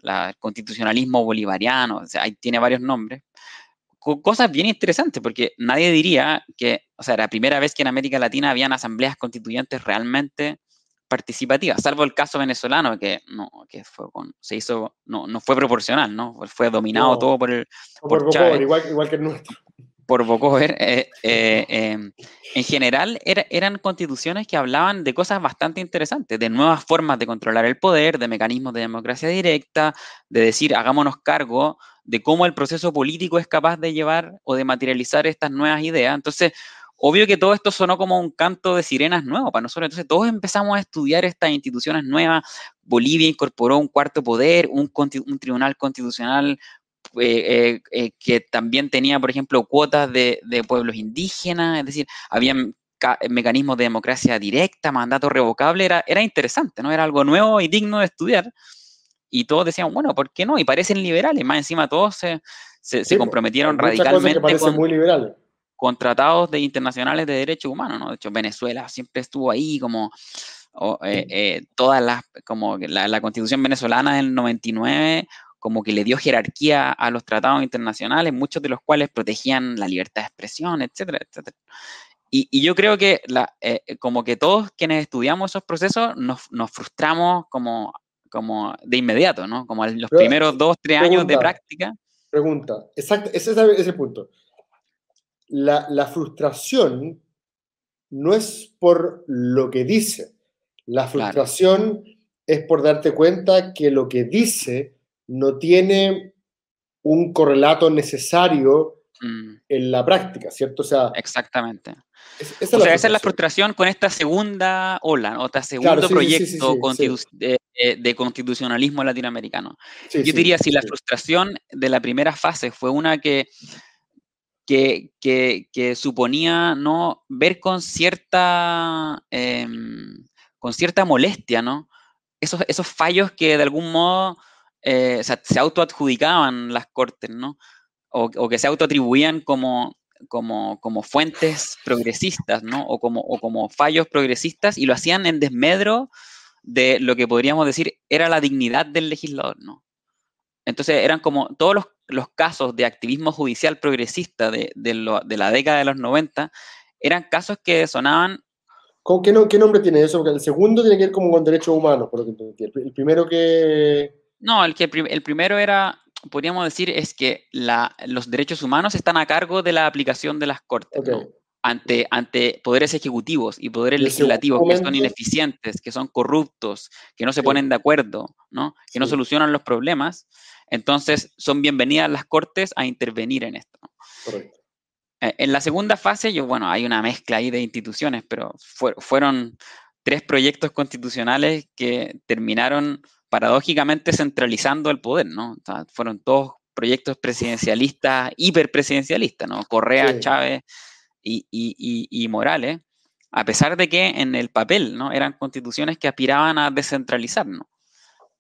la constitucionalismo bolivariano, o sea, ahí tiene varios nombres, cosas bien interesantes, porque nadie diría que, o sea, era la primera vez que en América Latina habían asambleas constituyentes realmente participativas, salvo el caso venezolano, que no, que fue con, se hizo, no, no fue proporcional, ¿no? Fue dominado todo por el... Por, igual, igual que el nuestro por Bocover, eh, eh, em, en general eran constituciones que hablaban de cosas bastante interesantes, de nuevas formas de controlar el poder, de mecanismos de democracia directa, de decir, hagámonos cargo de cómo el proceso político es capaz de llevar o de materializar estas nuevas ideas. Entonces, obvio que todo esto sonó como un canto de sirenas nuevo para nosotros. Entonces, todos empezamos a estudiar estas instituciones nuevas. Bolivia incorporó un cuarto poder, un, un tribunal constitucional eh, eh, que también tenía, por ejemplo, cuotas de, pueblos indígenas, es decir, había mecanismos de democracia directa, mandato revocable, era, era interesante, ¿no? Era algo nuevo y digno de estudiar. Y todos decían, bueno, ¿por qué no? Y parecen liberales, más encima todos se, se, comprometieron radicalmente con, muy liberales. con tratados de, internacionales de derechos humanos, ¿no? De hecho, Venezuela siempre estuvo ahí como... Eh, todas las, como la, la, constitución venezolana del 99 como que le dio jerarquía a los tratados internacionales, muchos de los cuales protegían la libertad de expresión, etcétera, etcétera. Y, yo creo que la, eh, como que todos quienes estudiamos esos procesos nos, nos, frustramos como como de inmediato, ¿no? Como los primeros dos, tres años de práctica. Pregunta, exacto, ese es el punto. La, la, frustración no es por lo que dice, la frustración es por darte cuenta que lo que dice no tiene un correlato necesario mm. en la práctica, ¿cierto? O sea, Exactamente. esa o sea, esa es la frustración con esta segunda ola, o este segundo proyecto de, constitucionalismo latinoamericano. Yo diría, si la frustración de la primera fase fue una que, que, que, suponía no ver con cierta, em, con cierta molestia, ¿no? Esos, esos fallos que de algún modo eh, se autoadjudicaban las cortes, ¿no? O, que se autoatribuían como, como, como, fuentes progresistas, ¿no? O como, o como fallos progresistas y lo hacían en desmedro de lo que podríamos decir era la dignidad del legislador, ¿no? Entonces eran como todos los, los casos de activismo judicial progresista de, de, de, la década de los 90, eran casos que sonaban... ¿Con qué, no, qué nombre tiene eso? Porque el segundo tiene que ver como con derechos humanos, por lo que El primero que... No, el, que el primero era, podríamos decir, es que la, los derechos humanos están a cargo de la aplicación de las cortes. Ante, ante poderes ejecutivos y poderes legislativos que son ineficientes, que son corruptos, que no se ponen de acuerdo, ¿no? que no solucionan los problemas, entonces son bienvenidas las cortes a intervenir en esto. Correcto. Eh, en la segunda fase, yo, bueno, hay una mezcla ahí de instituciones, pero fueron tres proyectos constitucionales que terminaron paradójicamente centralizando el poder, ¿no? fueron todos proyectos presidencialistas, hiperpresidencialistas, ¿no? Correa, Chávez y, Morales, a pesar de que en el papel, ¿no? Eran constituciones que aspiraban a descentralizar, ¿no?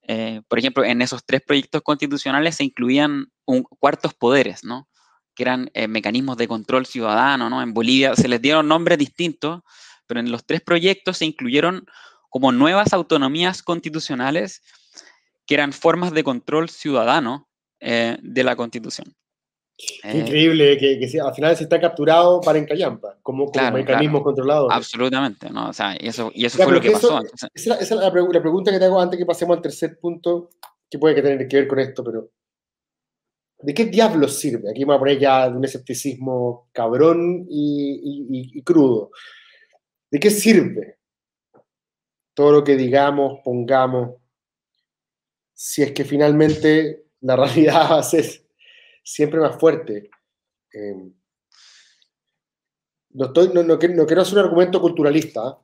Eh, por ejemplo, en esos tres proyectos constitucionales se incluían un, cuartos poderes, ¿no? Que eran eh, mecanismos de control ciudadano, ¿no? En Bolivia se les dieron nombres distintos, pero en los tres proyectos se incluyeron como nuevas autonomías constitucionales que eran formas de control ciudadano eh, de la Constitución. Eh, increíble que, al final se está capturado para Encallampa, como, como mecanismo controlado. Absolutamente, ¿no? O sea, y eso, y eso fue lo que pasó. esa, es la, pregunta que te hago antes que pasemos al tercer punto, que puede tener que ver con esto, pero ¿de qué diablos sirve? Aquí me voy a poner ya un escepticismo cabrón y, y crudo. ¿De qué sirve todo lo que digamos, pongamos, si es que finalmente la *laughs* realidad va a ser siempre más fuerte. Em, no, estoy, no, no, quiero hacer un argumento culturalista.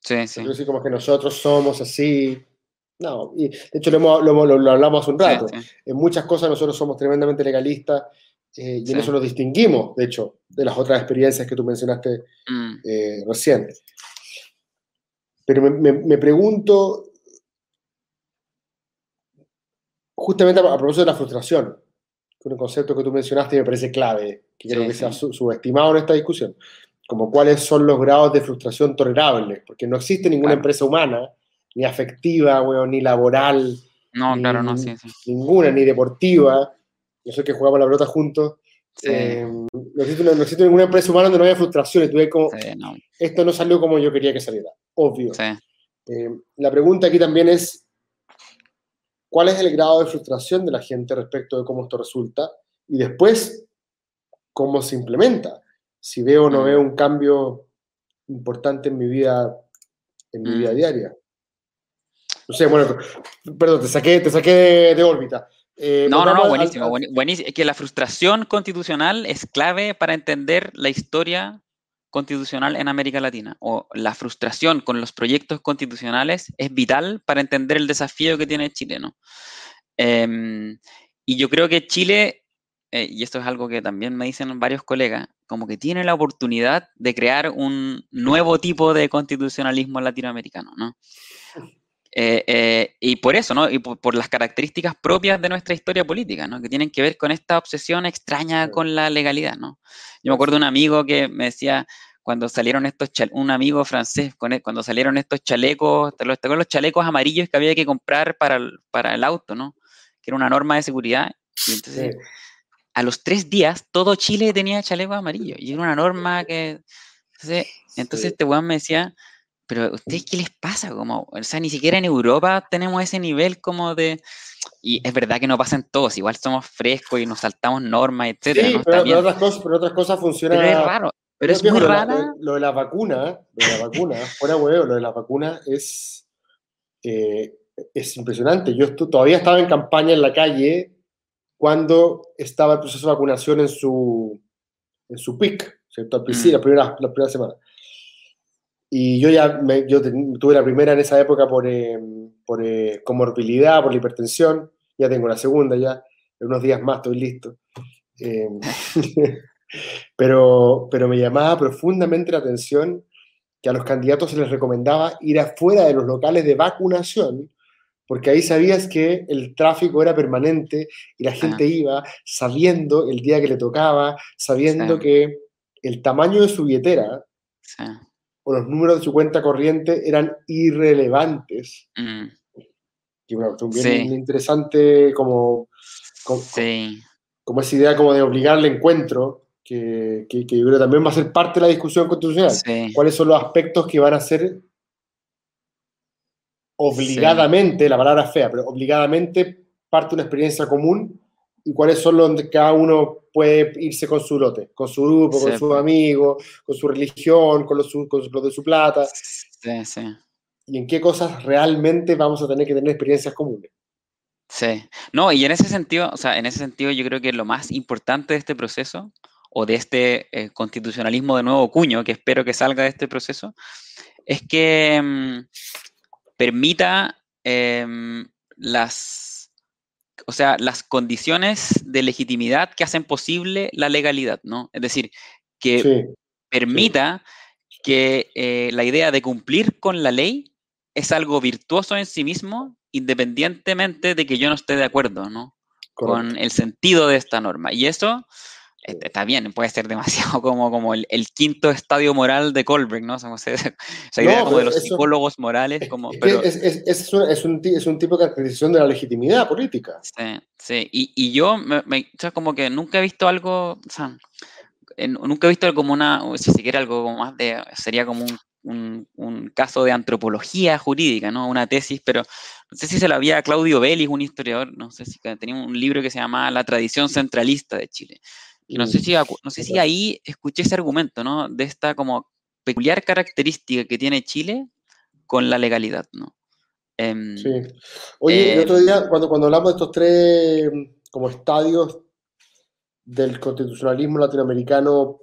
Sí, sí. Quiero decir como que nosotros somos así. No, y de hecho lo, lo, hablamos hace un rato. En muchas cosas nosotros somos tremendamente legalistas eh, y en eso nos distinguimos, de hecho, de las otras experiencias que tú mencionaste mm. eh, recién. Pero me, me pregunto, justamente a, propósito de la frustración, un concepto que tú mencionaste y me parece clave, que creo que se ha subestimado en esta discusión, como cuáles son los grados de frustración tolerables, porque no existe ninguna empresa humana, ni afectiva, ni laboral, no, claro, no, sí, ninguna, ni deportiva, yo sé que jugamos la pelota juntos, eh, no, existe, ninguna empresa humana donde no haya frustraciones, tú ves como, esto no salió como yo quería que saliera, obvio. Eh, la pregunta aquí también es, cuál es el grado de frustración de la gente respecto de cómo esto resulta y después cómo se implementa. Si veo o no veo un cambio importante en mi vida, en mi vida mm. diaria. No sé, bueno, perdón, te saqué, te saqué de, órbita. Eh, no, no, no, buenísimo, buenísimo. Que la frustración constitucional es clave para entender la historia constitucional en América Latina o la frustración con los proyectos constitucionales es vital para entender el desafío que tiene Chile, ¿no? Em, y yo creo que Chile, eh, y esto es algo que también me dicen varios colegas, como que tiene la oportunidad de crear un nuevo tipo de constitucionalismo latinoamericano, ¿no? Eh, eh, y por eso, ¿no? Y por, las características propias de nuestra historia política, ¿no? Que tienen que ver con esta obsesión extraña con la legalidad, ¿no? Yo me acuerdo de un amigo que me decía, cuando salieron estos, un amigo francés, e, cuando salieron estos chalecos, los, los chalecos amarillos que había que comprar para el, para el auto, ¿no? Que era una norma de seguridad. Y entonces, a los tres días, todo Chile tenía chalecos amarillos. Y era una norma que... Entonces, entonces este weón me decía pero ¿ustedes qué les pasa? Como, o sea, ni siquiera en Europa tenemos ese nivel como de... Y es verdad que no pasan todos, igual somos frescos y nos saltamos normas, etcétera. Sí, pero, otras cosas, pero otras cosas funcionan... Pero es raro, pero es muy raro. Lo, de la vacuna, lo de la vacuna, fuera huevo, lo de la vacuna es, eh, es impresionante. Yo todavía estaba en campaña en la calle cuando estaba el proceso de vacunación en su, en su pic, ¿cierto? Al principio, mm. la, primera, semana. Y yo ya yo tuve la primera en esa época por, eh, por eh, comorbilidad, por la hipertensión. Ya tengo la segunda, ya en unos días más estoy listo. Eh, *laughs* pero, pero me llamaba profundamente la atención que a los candidatos se les recomendaba ir afuera de los locales de vacunación porque ahí sabías que el tráfico era permanente y la gente iba sabiendo el día que le tocaba, sabiendo que el tamaño de su billetera o los números de su cuenta corriente eran irrelevantes. Mm. Y bueno, bien interesante como, como, como, esa idea como de obligar al encuentro, que, que, que, yo creo también va a ser parte de la discusión constitucional. ¿Cuáles son los aspectos que van a ser obligadamente, la palabra fea, pero obligadamente parte de una experiencia común y cuáles son los donde cada uno puede irse con su lote, con su grupo, con sus amigos, con su religión, con los, con de su plata. Sí, sí. Y en qué cosas realmente vamos a tener que tener experiencias comunes. Sí. No, y en ese sentido, o sea, en ese sentido yo creo que lo más importante de este proceso o de este eh, constitucionalismo de nuevo cuño, que espero que salga de este proceso, es que mm, permita em, las, o sea, las condiciones de legitimidad que hacen posible la legalidad, ¿no? Es decir, que permita que eh, la idea de cumplir con la ley es algo virtuoso en sí mismo, independientemente de que yo no esté de acuerdo, ¿no? Con el sentido de esta norma. Y eso está bien, puede ser demasiado *laughs* como, como el, quinto estadio moral de Colbert, ¿no? O sea, *laughs* esa idea como de los psicólogos morales. Como, es, es, es, un, es, un, tipo de caracterización de la legitimidad política. Sí, sí. Y, y yo, me, o sea, como que nunca he visto algo, o sea, nunca he visto como una, si siquiera algo como más de, sería como un, un, caso de antropología jurídica, ¿no? Una tesis, pero no sé si se la había Claudio Vélez, un historiador, no sé si tenía un libro que se llama La tradición centralista de Chile no sé, si, no sé si ahí escuché ese argumento, ¿no? De esta como peculiar característica que tiene Chile con la legalidad, ¿no? Em, sí. Oye, el otro día, em, cuando, cuando hablamos de estos tres como estadios del constitucionalismo latinoamericano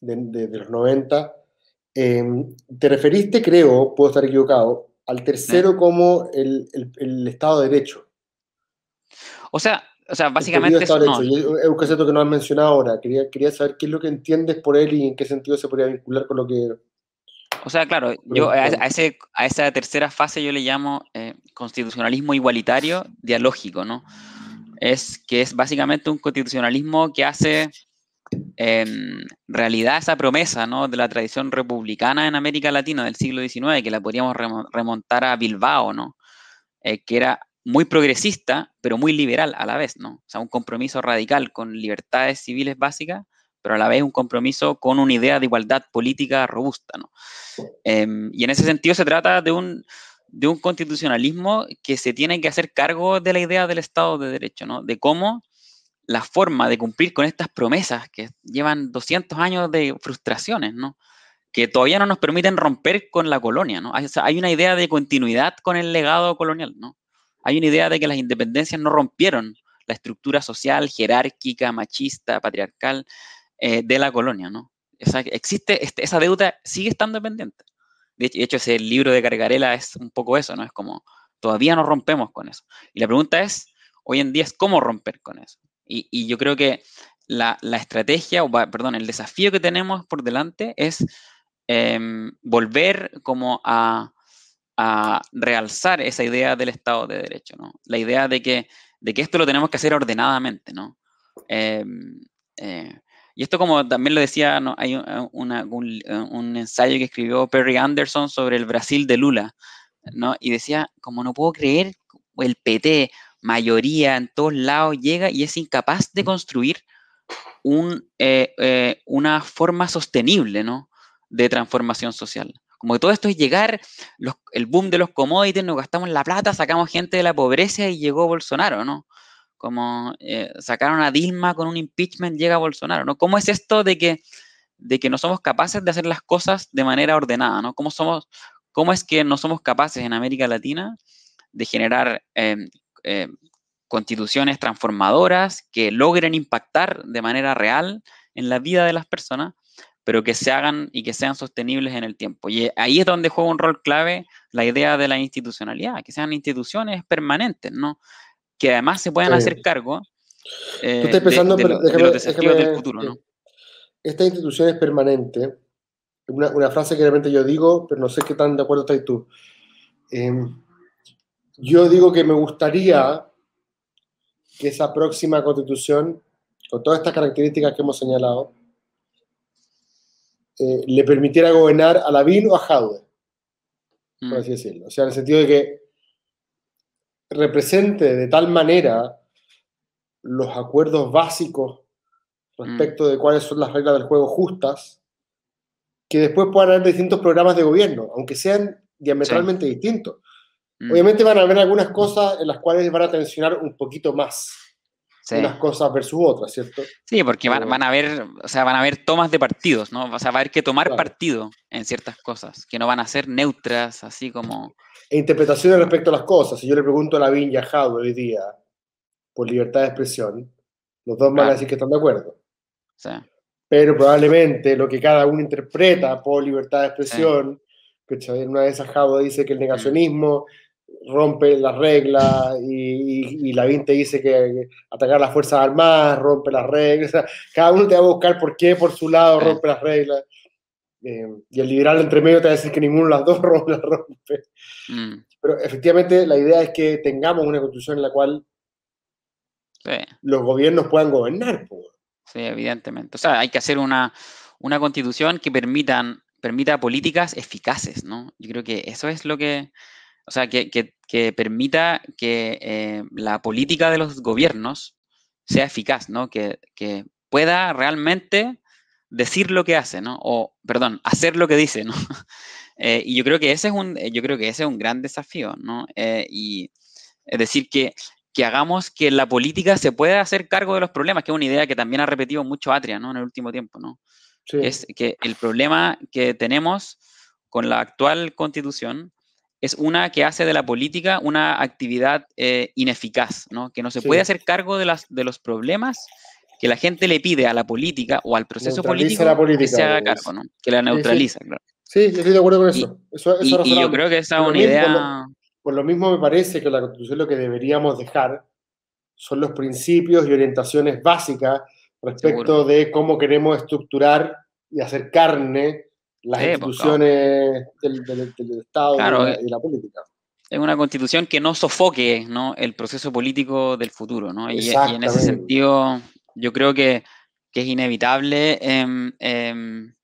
de, los 90, em, te referiste, creo, puedo estar equivocado, al tercero como el, el Estado de Derecho. O sea, o sea, básicamente... Eso, no. Es un concepto que no has mencionado ahora. Quería, quería saber qué es lo que entiendes por él y en qué sentido se podría vincular con lo que... O sea, claro, yo a, ese, a esa tercera fase yo le llamo eh, constitucionalismo igualitario dialógico, ¿no? Es que es básicamente un constitucionalismo que hace en realidad esa promesa ¿no? de la tradición republicana en América Latina del siglo XIX, que la podríamos remontar a Bilbao, ¿no? Eh, que era muy progresista, pero muy liberal a la vez, ¿no? O sea, un compromiso radical con libertades civiles básicas, pero a la vez un compromiso con una idea de igualdad política robusta, ¿no? Em, y en ese sentido se trata de un, de un constitucionalismo que se tiene que hacer cargo de la idea del Estado de Derecho, ¿no? De cómo la forma de cumplir con estas promesas que llevan 200 años de frustraciones, ¿no? que todavía no nos permiten romper con la colonia, ¿no? Hay, hay una idea de continuidad con el legado colonial, ¿no? Hay una idea de que las independencias no rompieron la estructura social, jerárquica, machista, patriarcal eh, de la colonia, ¿no? Esa, existe, este, esa deuda sigue estando pendiente. De hecho, ese libro de Cargarela es un poco eso, ¿no? Es como, todavía no rompemos con eso. Y la pregunta es, hoy en día es cómo romper con eso. Y, yo creo que la, estrategia, o perdón, el desafío que tenemos por delante es em, volver como a, a realzar esa idea del Estado de Derecho, ¿no? La idea de que, de que esto lo tenemos que hacer ordenadamente, ¿no? Em, eh, y esto como también lo decía, hay un, ensayo que escribió Perry Anderson sobre el Brasil de Lula, ¿no? Y decía, como no puedo creer, el PT, mayoría en todos lados, llega y es incapaz de construir un, eh, eh, una forma sostenible, ¿no? De transformación social Como que todo esto es llegar, el boom de los commodities, nos gastamos la plata, sacamos gente de la pobreza y llegó Bolsonaro, ¿no? Como eh, sacaron a Dilma con un impeachment, llega Bolsonaro, ¿no? ¿Cómo es esto de que, de que no somos capaces de hacer las cosas de manera ordenada, ¿no? ¿Cómo, somos, cómo es que no somos capaces en América Latina de generar em, em, constituciones transformadoras que logren impactar de manera real en la vida de las personas, pero que se hagan y que sean sostenibles en el tiempo. Y ahí es donde juega un rol clave la idea de la institucionalidad, que sean instituciones permanentes, ¿no? Que además se puedan hacer cargo eh, pensando, de, los desafíos del futuro, ¿no? Esta institución es permanente. Una, una, frase que realmente yo digo, pero no sé qué tan de acuerdo estás tú. Em, yo digo que me gustaría que esa próxima constitución, con todas estas características que hemos señalado, eh, le permitiera gobernar a Lavín o a Jaude, por mm. así decirlo. O sea, en el sentido de que represente de tal manera los acuerdos básicos respecto de cuáles son las reglas del juego justas, que después puedan haber distintos programas de gobierno, aunque sean diametralmente distintos. Mm. Obviamente van a haber algunas cosas en las cuales van a tensionar un poquito más unas cosas versus otras, ¿cierto? Sí, porque van, van, a haber, o sea, van a haber tomas de partidos, ¿no? O sea, va a haber que tomar partido en ciertas cosas, que no van a ser neutras, así como... E interpretaciones respecto a las cosas. Si yo le pregunto a la Viña hoy día por libertad de expresión, los dos van a decir que están de acuerdo. Sí. Pero probablemente lo que cada uno interpreta por libertad de expresión, que en una de esas dice que el negacionismo rompe las reglas y, y, la te dice que atacar las Fuerzas Armadas rompe las reglas. cada uno te va a buscar por qué por su lado rompe las reglas. Eh, y el liberal entre medio te va a decir que ninguno de las dos *laughs* las rompe. Mm. Pero efectivamente la idea es que tengamos una constitución en la cual los gobiernos puedan gobernar. Sí, evidentemente. O sea, hay que hacer una, una constitución que permitan, permita políticas eficaces, ¿no? Yo creo que eso es lo que o sea, que, permita que eh, la política de los gobiernos sea eficaz, ¿no? Que, pueda realmente decir lo que hace, ¿no? O, perdón, hacer lo que dice, ¿no? *laughs* Eh, y yo creo que ese es un, yo creo que ese es un gran desafío, ¿no? Eh, y es decir, que, que hagamos que la política se pueda hacer cargo de los problemas, que es una idea que también ha repetido mucho Atria, ¿no? En el último tiempo, ¿no? Es que el problema que tenemos con la actual constitución es una que hace de la política una actividad eh, ineficaz, ¿no? que no se puede hacer cargo de, las, de los problemas que la gente le pide a la política o al proceso político que se haga cargo, ¿no? que la neutraliza. Sí, claro. sí, estoy de acuerdo con eso. Y, yo creo que esa es una idea... Por lo, mismo me parece que la Constitución lo que deberíamos dejar son los principios y orientaciones básicas respecto de cómo queremos estructurar y hacer carne las pues, instituciones del, Estado y, la política. Es una constitución que no sofoque ¿no? el proceso político del futuro, ¿no? Y, en ese sentido, yo creo que, es inevitable em, em,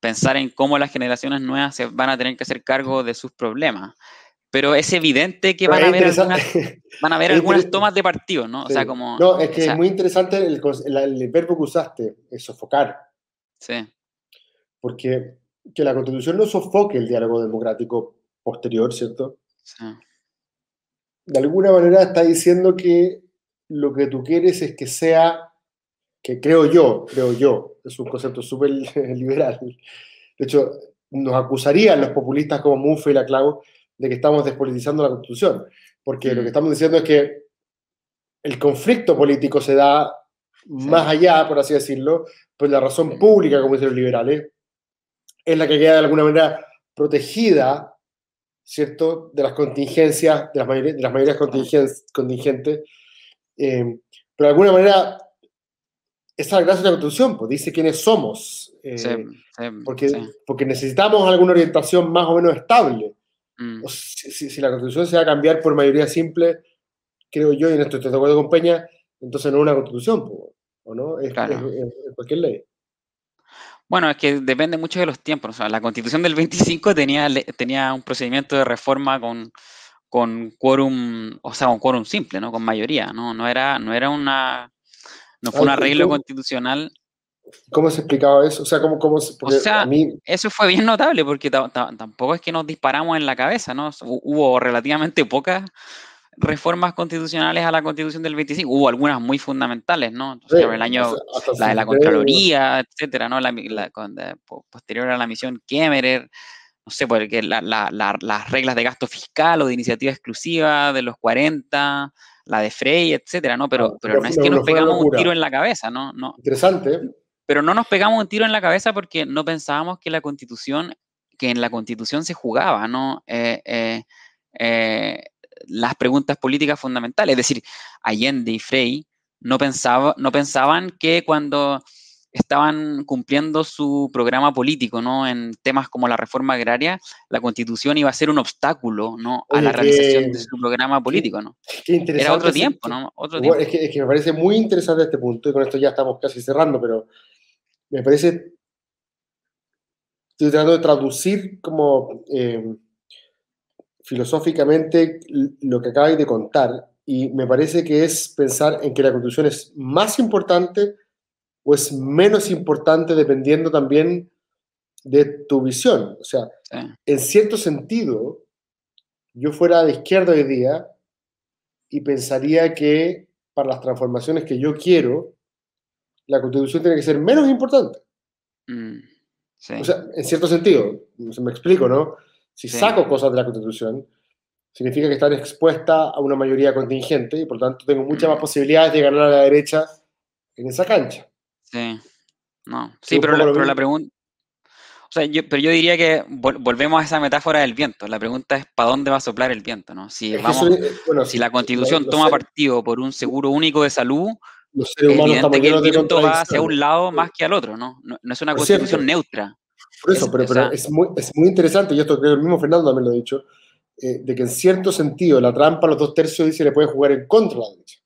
pensar en cómo las generaciones nuevas se van a tener que hacer cargo de sus problemas. Pero es evidente que *laughs* van a, haber algunas, van a haber algunas tomas de partido, ¿no? O sea, como, no, es que es muy interesante el, el verbo que usaste, es sofocar. Sí. Porque que la constitución no sofoque el diálogo democrático posterior, ¿cierto? Sí. De alguna manera está diciendo que lo que tú quieres es que sea, que creo yo, creo yo, es un concepto súper *laughs* liberal. De hecho, nos acusarían los populistas como Muffe y la Clau de que estamos despolitizando la constitución, porque lo que mm. estamos diciendo es que el conflicto político se da más allá, por así decirlo, pues la razón pública, como dicen los liberales, es la que queda de alguna manera protegida, ¿cierto?, de las contingencias, de las, de las mayorías contingentes. Eh, pero de alguna manera, esa gracia de la Constitución, pues dice quiénes somos. Eh, porque, porque necesitamos alguna orientación más o menos estable. Mm. si, la Constitución se va a cambiar por mayoría simple, creo yo, y en esto estoy de acuerdo con Peña, entonces no es una Constitución, ¿o no? es cualquier ley. Bueno, es que depende mucho de los tiempos. O sea, la constitución del 25 tenía, tenía un procedimiento de reforma con, con quórum, o sea, con quórum simple, ¿no? Con mayoría, ¿no? No era, no era una, no fue un arreglo constitucional. ¿Cómo se explicaba eso? O sea, ¿cómo, cómo se, o sea, eso fue bien notable porque tampoco es que nos disparamos en la cabeza, ¿no? Hubo relativamente pocas reformas constitucionales a la constitución del 25. Hubo algunas muy fundamentales, ¿no? Entonces, el año, la de la Contraloría, etcétera, ¿no? La, posterior a la misión Kemmerer, no sé, porque las reglas de gasto fiscal o de iniciativa exclusiva de los 40, la de Frey, etcétera, ¿no? Pero, ah, pero, no es que nos pegamos un tiro en la cabeza, ¿no? no. Interesante. Pero no nos pegamos un tiro en la cabeza porque no pensábamos que la constitución, que en la constitución se jugaba, ¿no? Eh, eh, eh, las preguntas políticas fundamentales. Es decir, Allende y Frey no, pensaba, no pensaban que cuando estaban cumpliendo su programa político, ¿no? En temas como la reforma agraria, la constitución iba a ser un obstáculo, ¿no? A la realización de su programa político, ¿no? Era otro tiempo, ¿no? Otro tiempo. Es, que, es, que, me parece muy interesante este punto, y con esto ya estamos casi cerrando, pero me parece... Estoy tratando de traducir como... Eh, filosóficamente lo que acabáis de contar y me parece que es pensar en que la constitución es más importante o es menos importante dependiendo también de tu visión. O sea, en cierto sentido, yo fuera de izquierda hoy día y pensaría que para las transformaciones que yo quiero, la constitución tiene que ser menos importante. Mm, o sea, en cierto sentido, me explico, ¿no? Si saco cosas de la Constitución, significa que están expuesta a una mayoría contingente y por lo tanto tengo muchas más posibilidades de ganar a la derecha en esa cancha. Sí, no. Sí, pero la, pregunta... O sea, yo, pero yo diría que volvemos a esa metáfora del viento. La pregunta es ¿para dónde va a soplar el viento? ¿no? Si, vamos, si la constitución toma partido por un seguro único de salud, los seres humanos que el viento va hacia un lado más que al otro, ¿no? No, es una constitución neutra. Por eso, pero, pero es, muy, es, muy, interesante, y esto creo que el mismo Fernando también lo ha dicho, eh, de que en cierto sentido la trampa los dos tercios dice le puede jugar en contra de la derecha.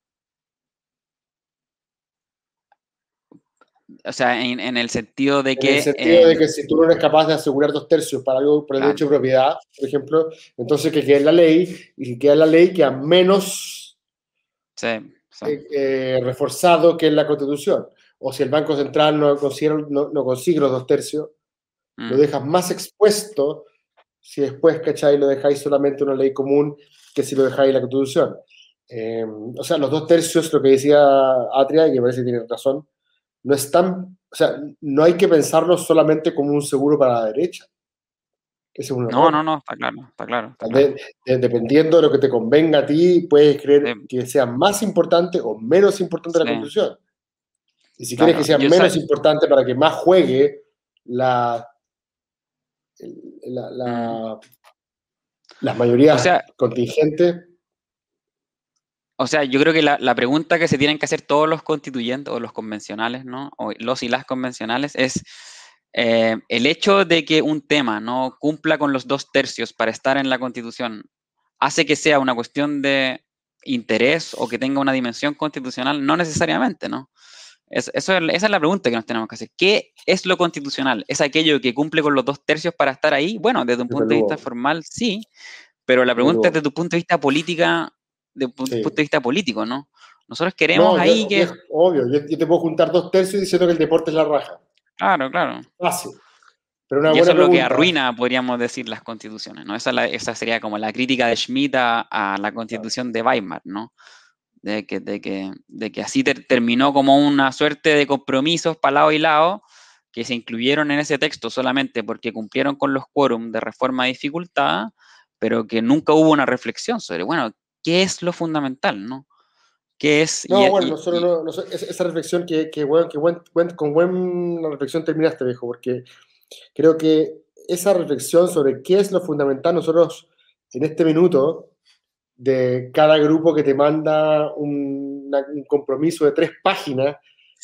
O sea, en, en, el sentido de que... En el sentido de que si tú no eres capaz de asegurar dos tercios para algo, por el derecho de propiedad, por ejemplo, entonces que quede en la ley, y si queda en la ley, queda menos sí, eh, eh, reforzado que en la Constitución. O si el Banco Central no consigue, no, no consigue los dos tercios, lo mm. dejas más expuesto si después, ¿cachai? Lo dejáis solamente una ley común que si lo dejáis la Constitución. Eh, o sea, los dos tercios, lo que decía Atria, y me parece que tiene razón, no están, o sea, no hay que pensarlo solamente como un seguro para la derecha. no, no, no, está claro, está claro. dependiendo de lo que te convenga a ti, puedes creer que sea más importante o menos importante la Constitución. Y si quieres que sea menos importante para que más juegue la, la, la, las mayorías contingentes. O sea, yo creo que la, pregunta que se tienen que hacer todos los constituyentes o los convencionales, ¿no? O los y las convencionales es eh, el hecho de que un tema no cumpla con los dos tercios para estar en la constitución hace que sea una cuestión de interés o que tenga una dimensión constitucional, no necesariamente, ¿no? Esa es la pregunta que nos tenemos que hacer. ¿Qué es lo constitucional? ¿Es aquello que cumple con los dos tercios para estar ahí? Bueno, desde un punto de vista formal, sí, pero la pregunta es desde tu punto de vista política, de un punto de vista político, ¿no? Nosotros queremos ahí que... obvio, yo, te puedo juntar dos tercios diciendo que el deporte es la raja. Claro, claro. Fácil. Pero y eso es lo que arruina, podríamos decir, las constituciones, ¿no? Esa, esa sería como la crítica de Schmitt a, la constitución de Weimar, ¿no? De que, de que, de que así terminó como una suerte de compromisos para lado y lado que se incluyeron en ese texto solamente porque cumplieron con los quórum de reforma dificultada, pero que nunca hubo una reflexión sobre, bueno, ¿qué es lo fundamental, no? ¿Qué es? No, bueno, nosotros esa reflexión que, que, bueno, que con buena reflexión terminaste, viejo, porque creo que esa reflexión sobre qué es lo fundamental, nosotros en este minuto de cada grupo que te manda un, compromiso de tres páginas,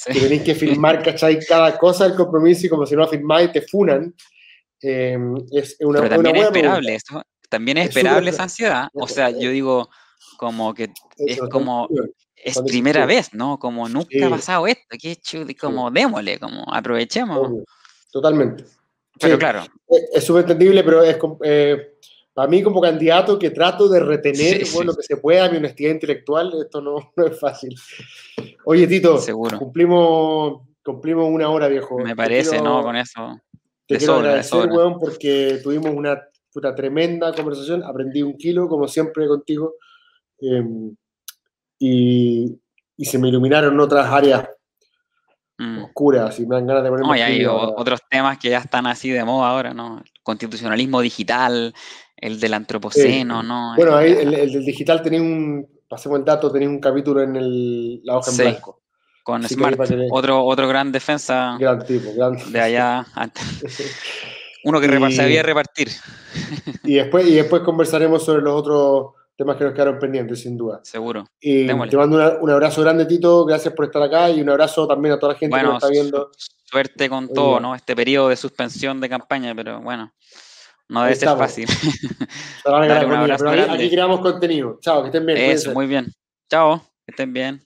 que tenéis que firmar, ¿cachai? Cada cosa del compromiso y como si no lo firmáis te funan. Em, es una, Pero también es esperable también es esperable esa ansiedad. O sea, yo digo, como que es como, es primera vez, ¿no? Como nunca ha pasado esto, que chulo, como démosle, como aprovechemos. Totalmente. Pero claro. Es súper entendible, pero es... Eh, a mí como candidato que trato de retener lo que se pueda mi honestidad intelectual, esto no, *laughs* no, es fácil. Oye, Tito, cumplimos Cumplimos una hora, viejo. Me parece, ¿no? Con eso. Te quiero agradecer, weón, porque tuvimos una puta tremenda conversación. Aprendí un kilo, como siempre, contigo. Em, y, y, se me iluminaron otras áreas mm. oscuras y me dan ganas de poner No, hay otros temas que ya están así de moda ahora, ¿no? El constitucionalismo digital, el del antropoceno, ¿no? Bueno, ahí el, el, del digital tenía un, pasemos el dato, tenía un capítulo en el, la hoja en blanco. Con Smart, otro, otro gran defensa gran tipo, gran... de allá antes. *laughs* Uno que y, sabía repartir. y, después, y después conversaremos sobre los otros temas que nos quedaron pendientes, sin duda. Seguro. Y te mando un abrazo grande, Tito. Gracias por estar acá y un abrazo también a toda la gente que nos está viendo. Suerte con todo, ¿no? Este periodo de suspensión de campaña, pero bueno, no debe ser fácil. *laughs* Dale un abrazo pero aquí, aquí, creamos contenido. Chao, que estén bien. Eso, muy bien. Chao, que estén bien.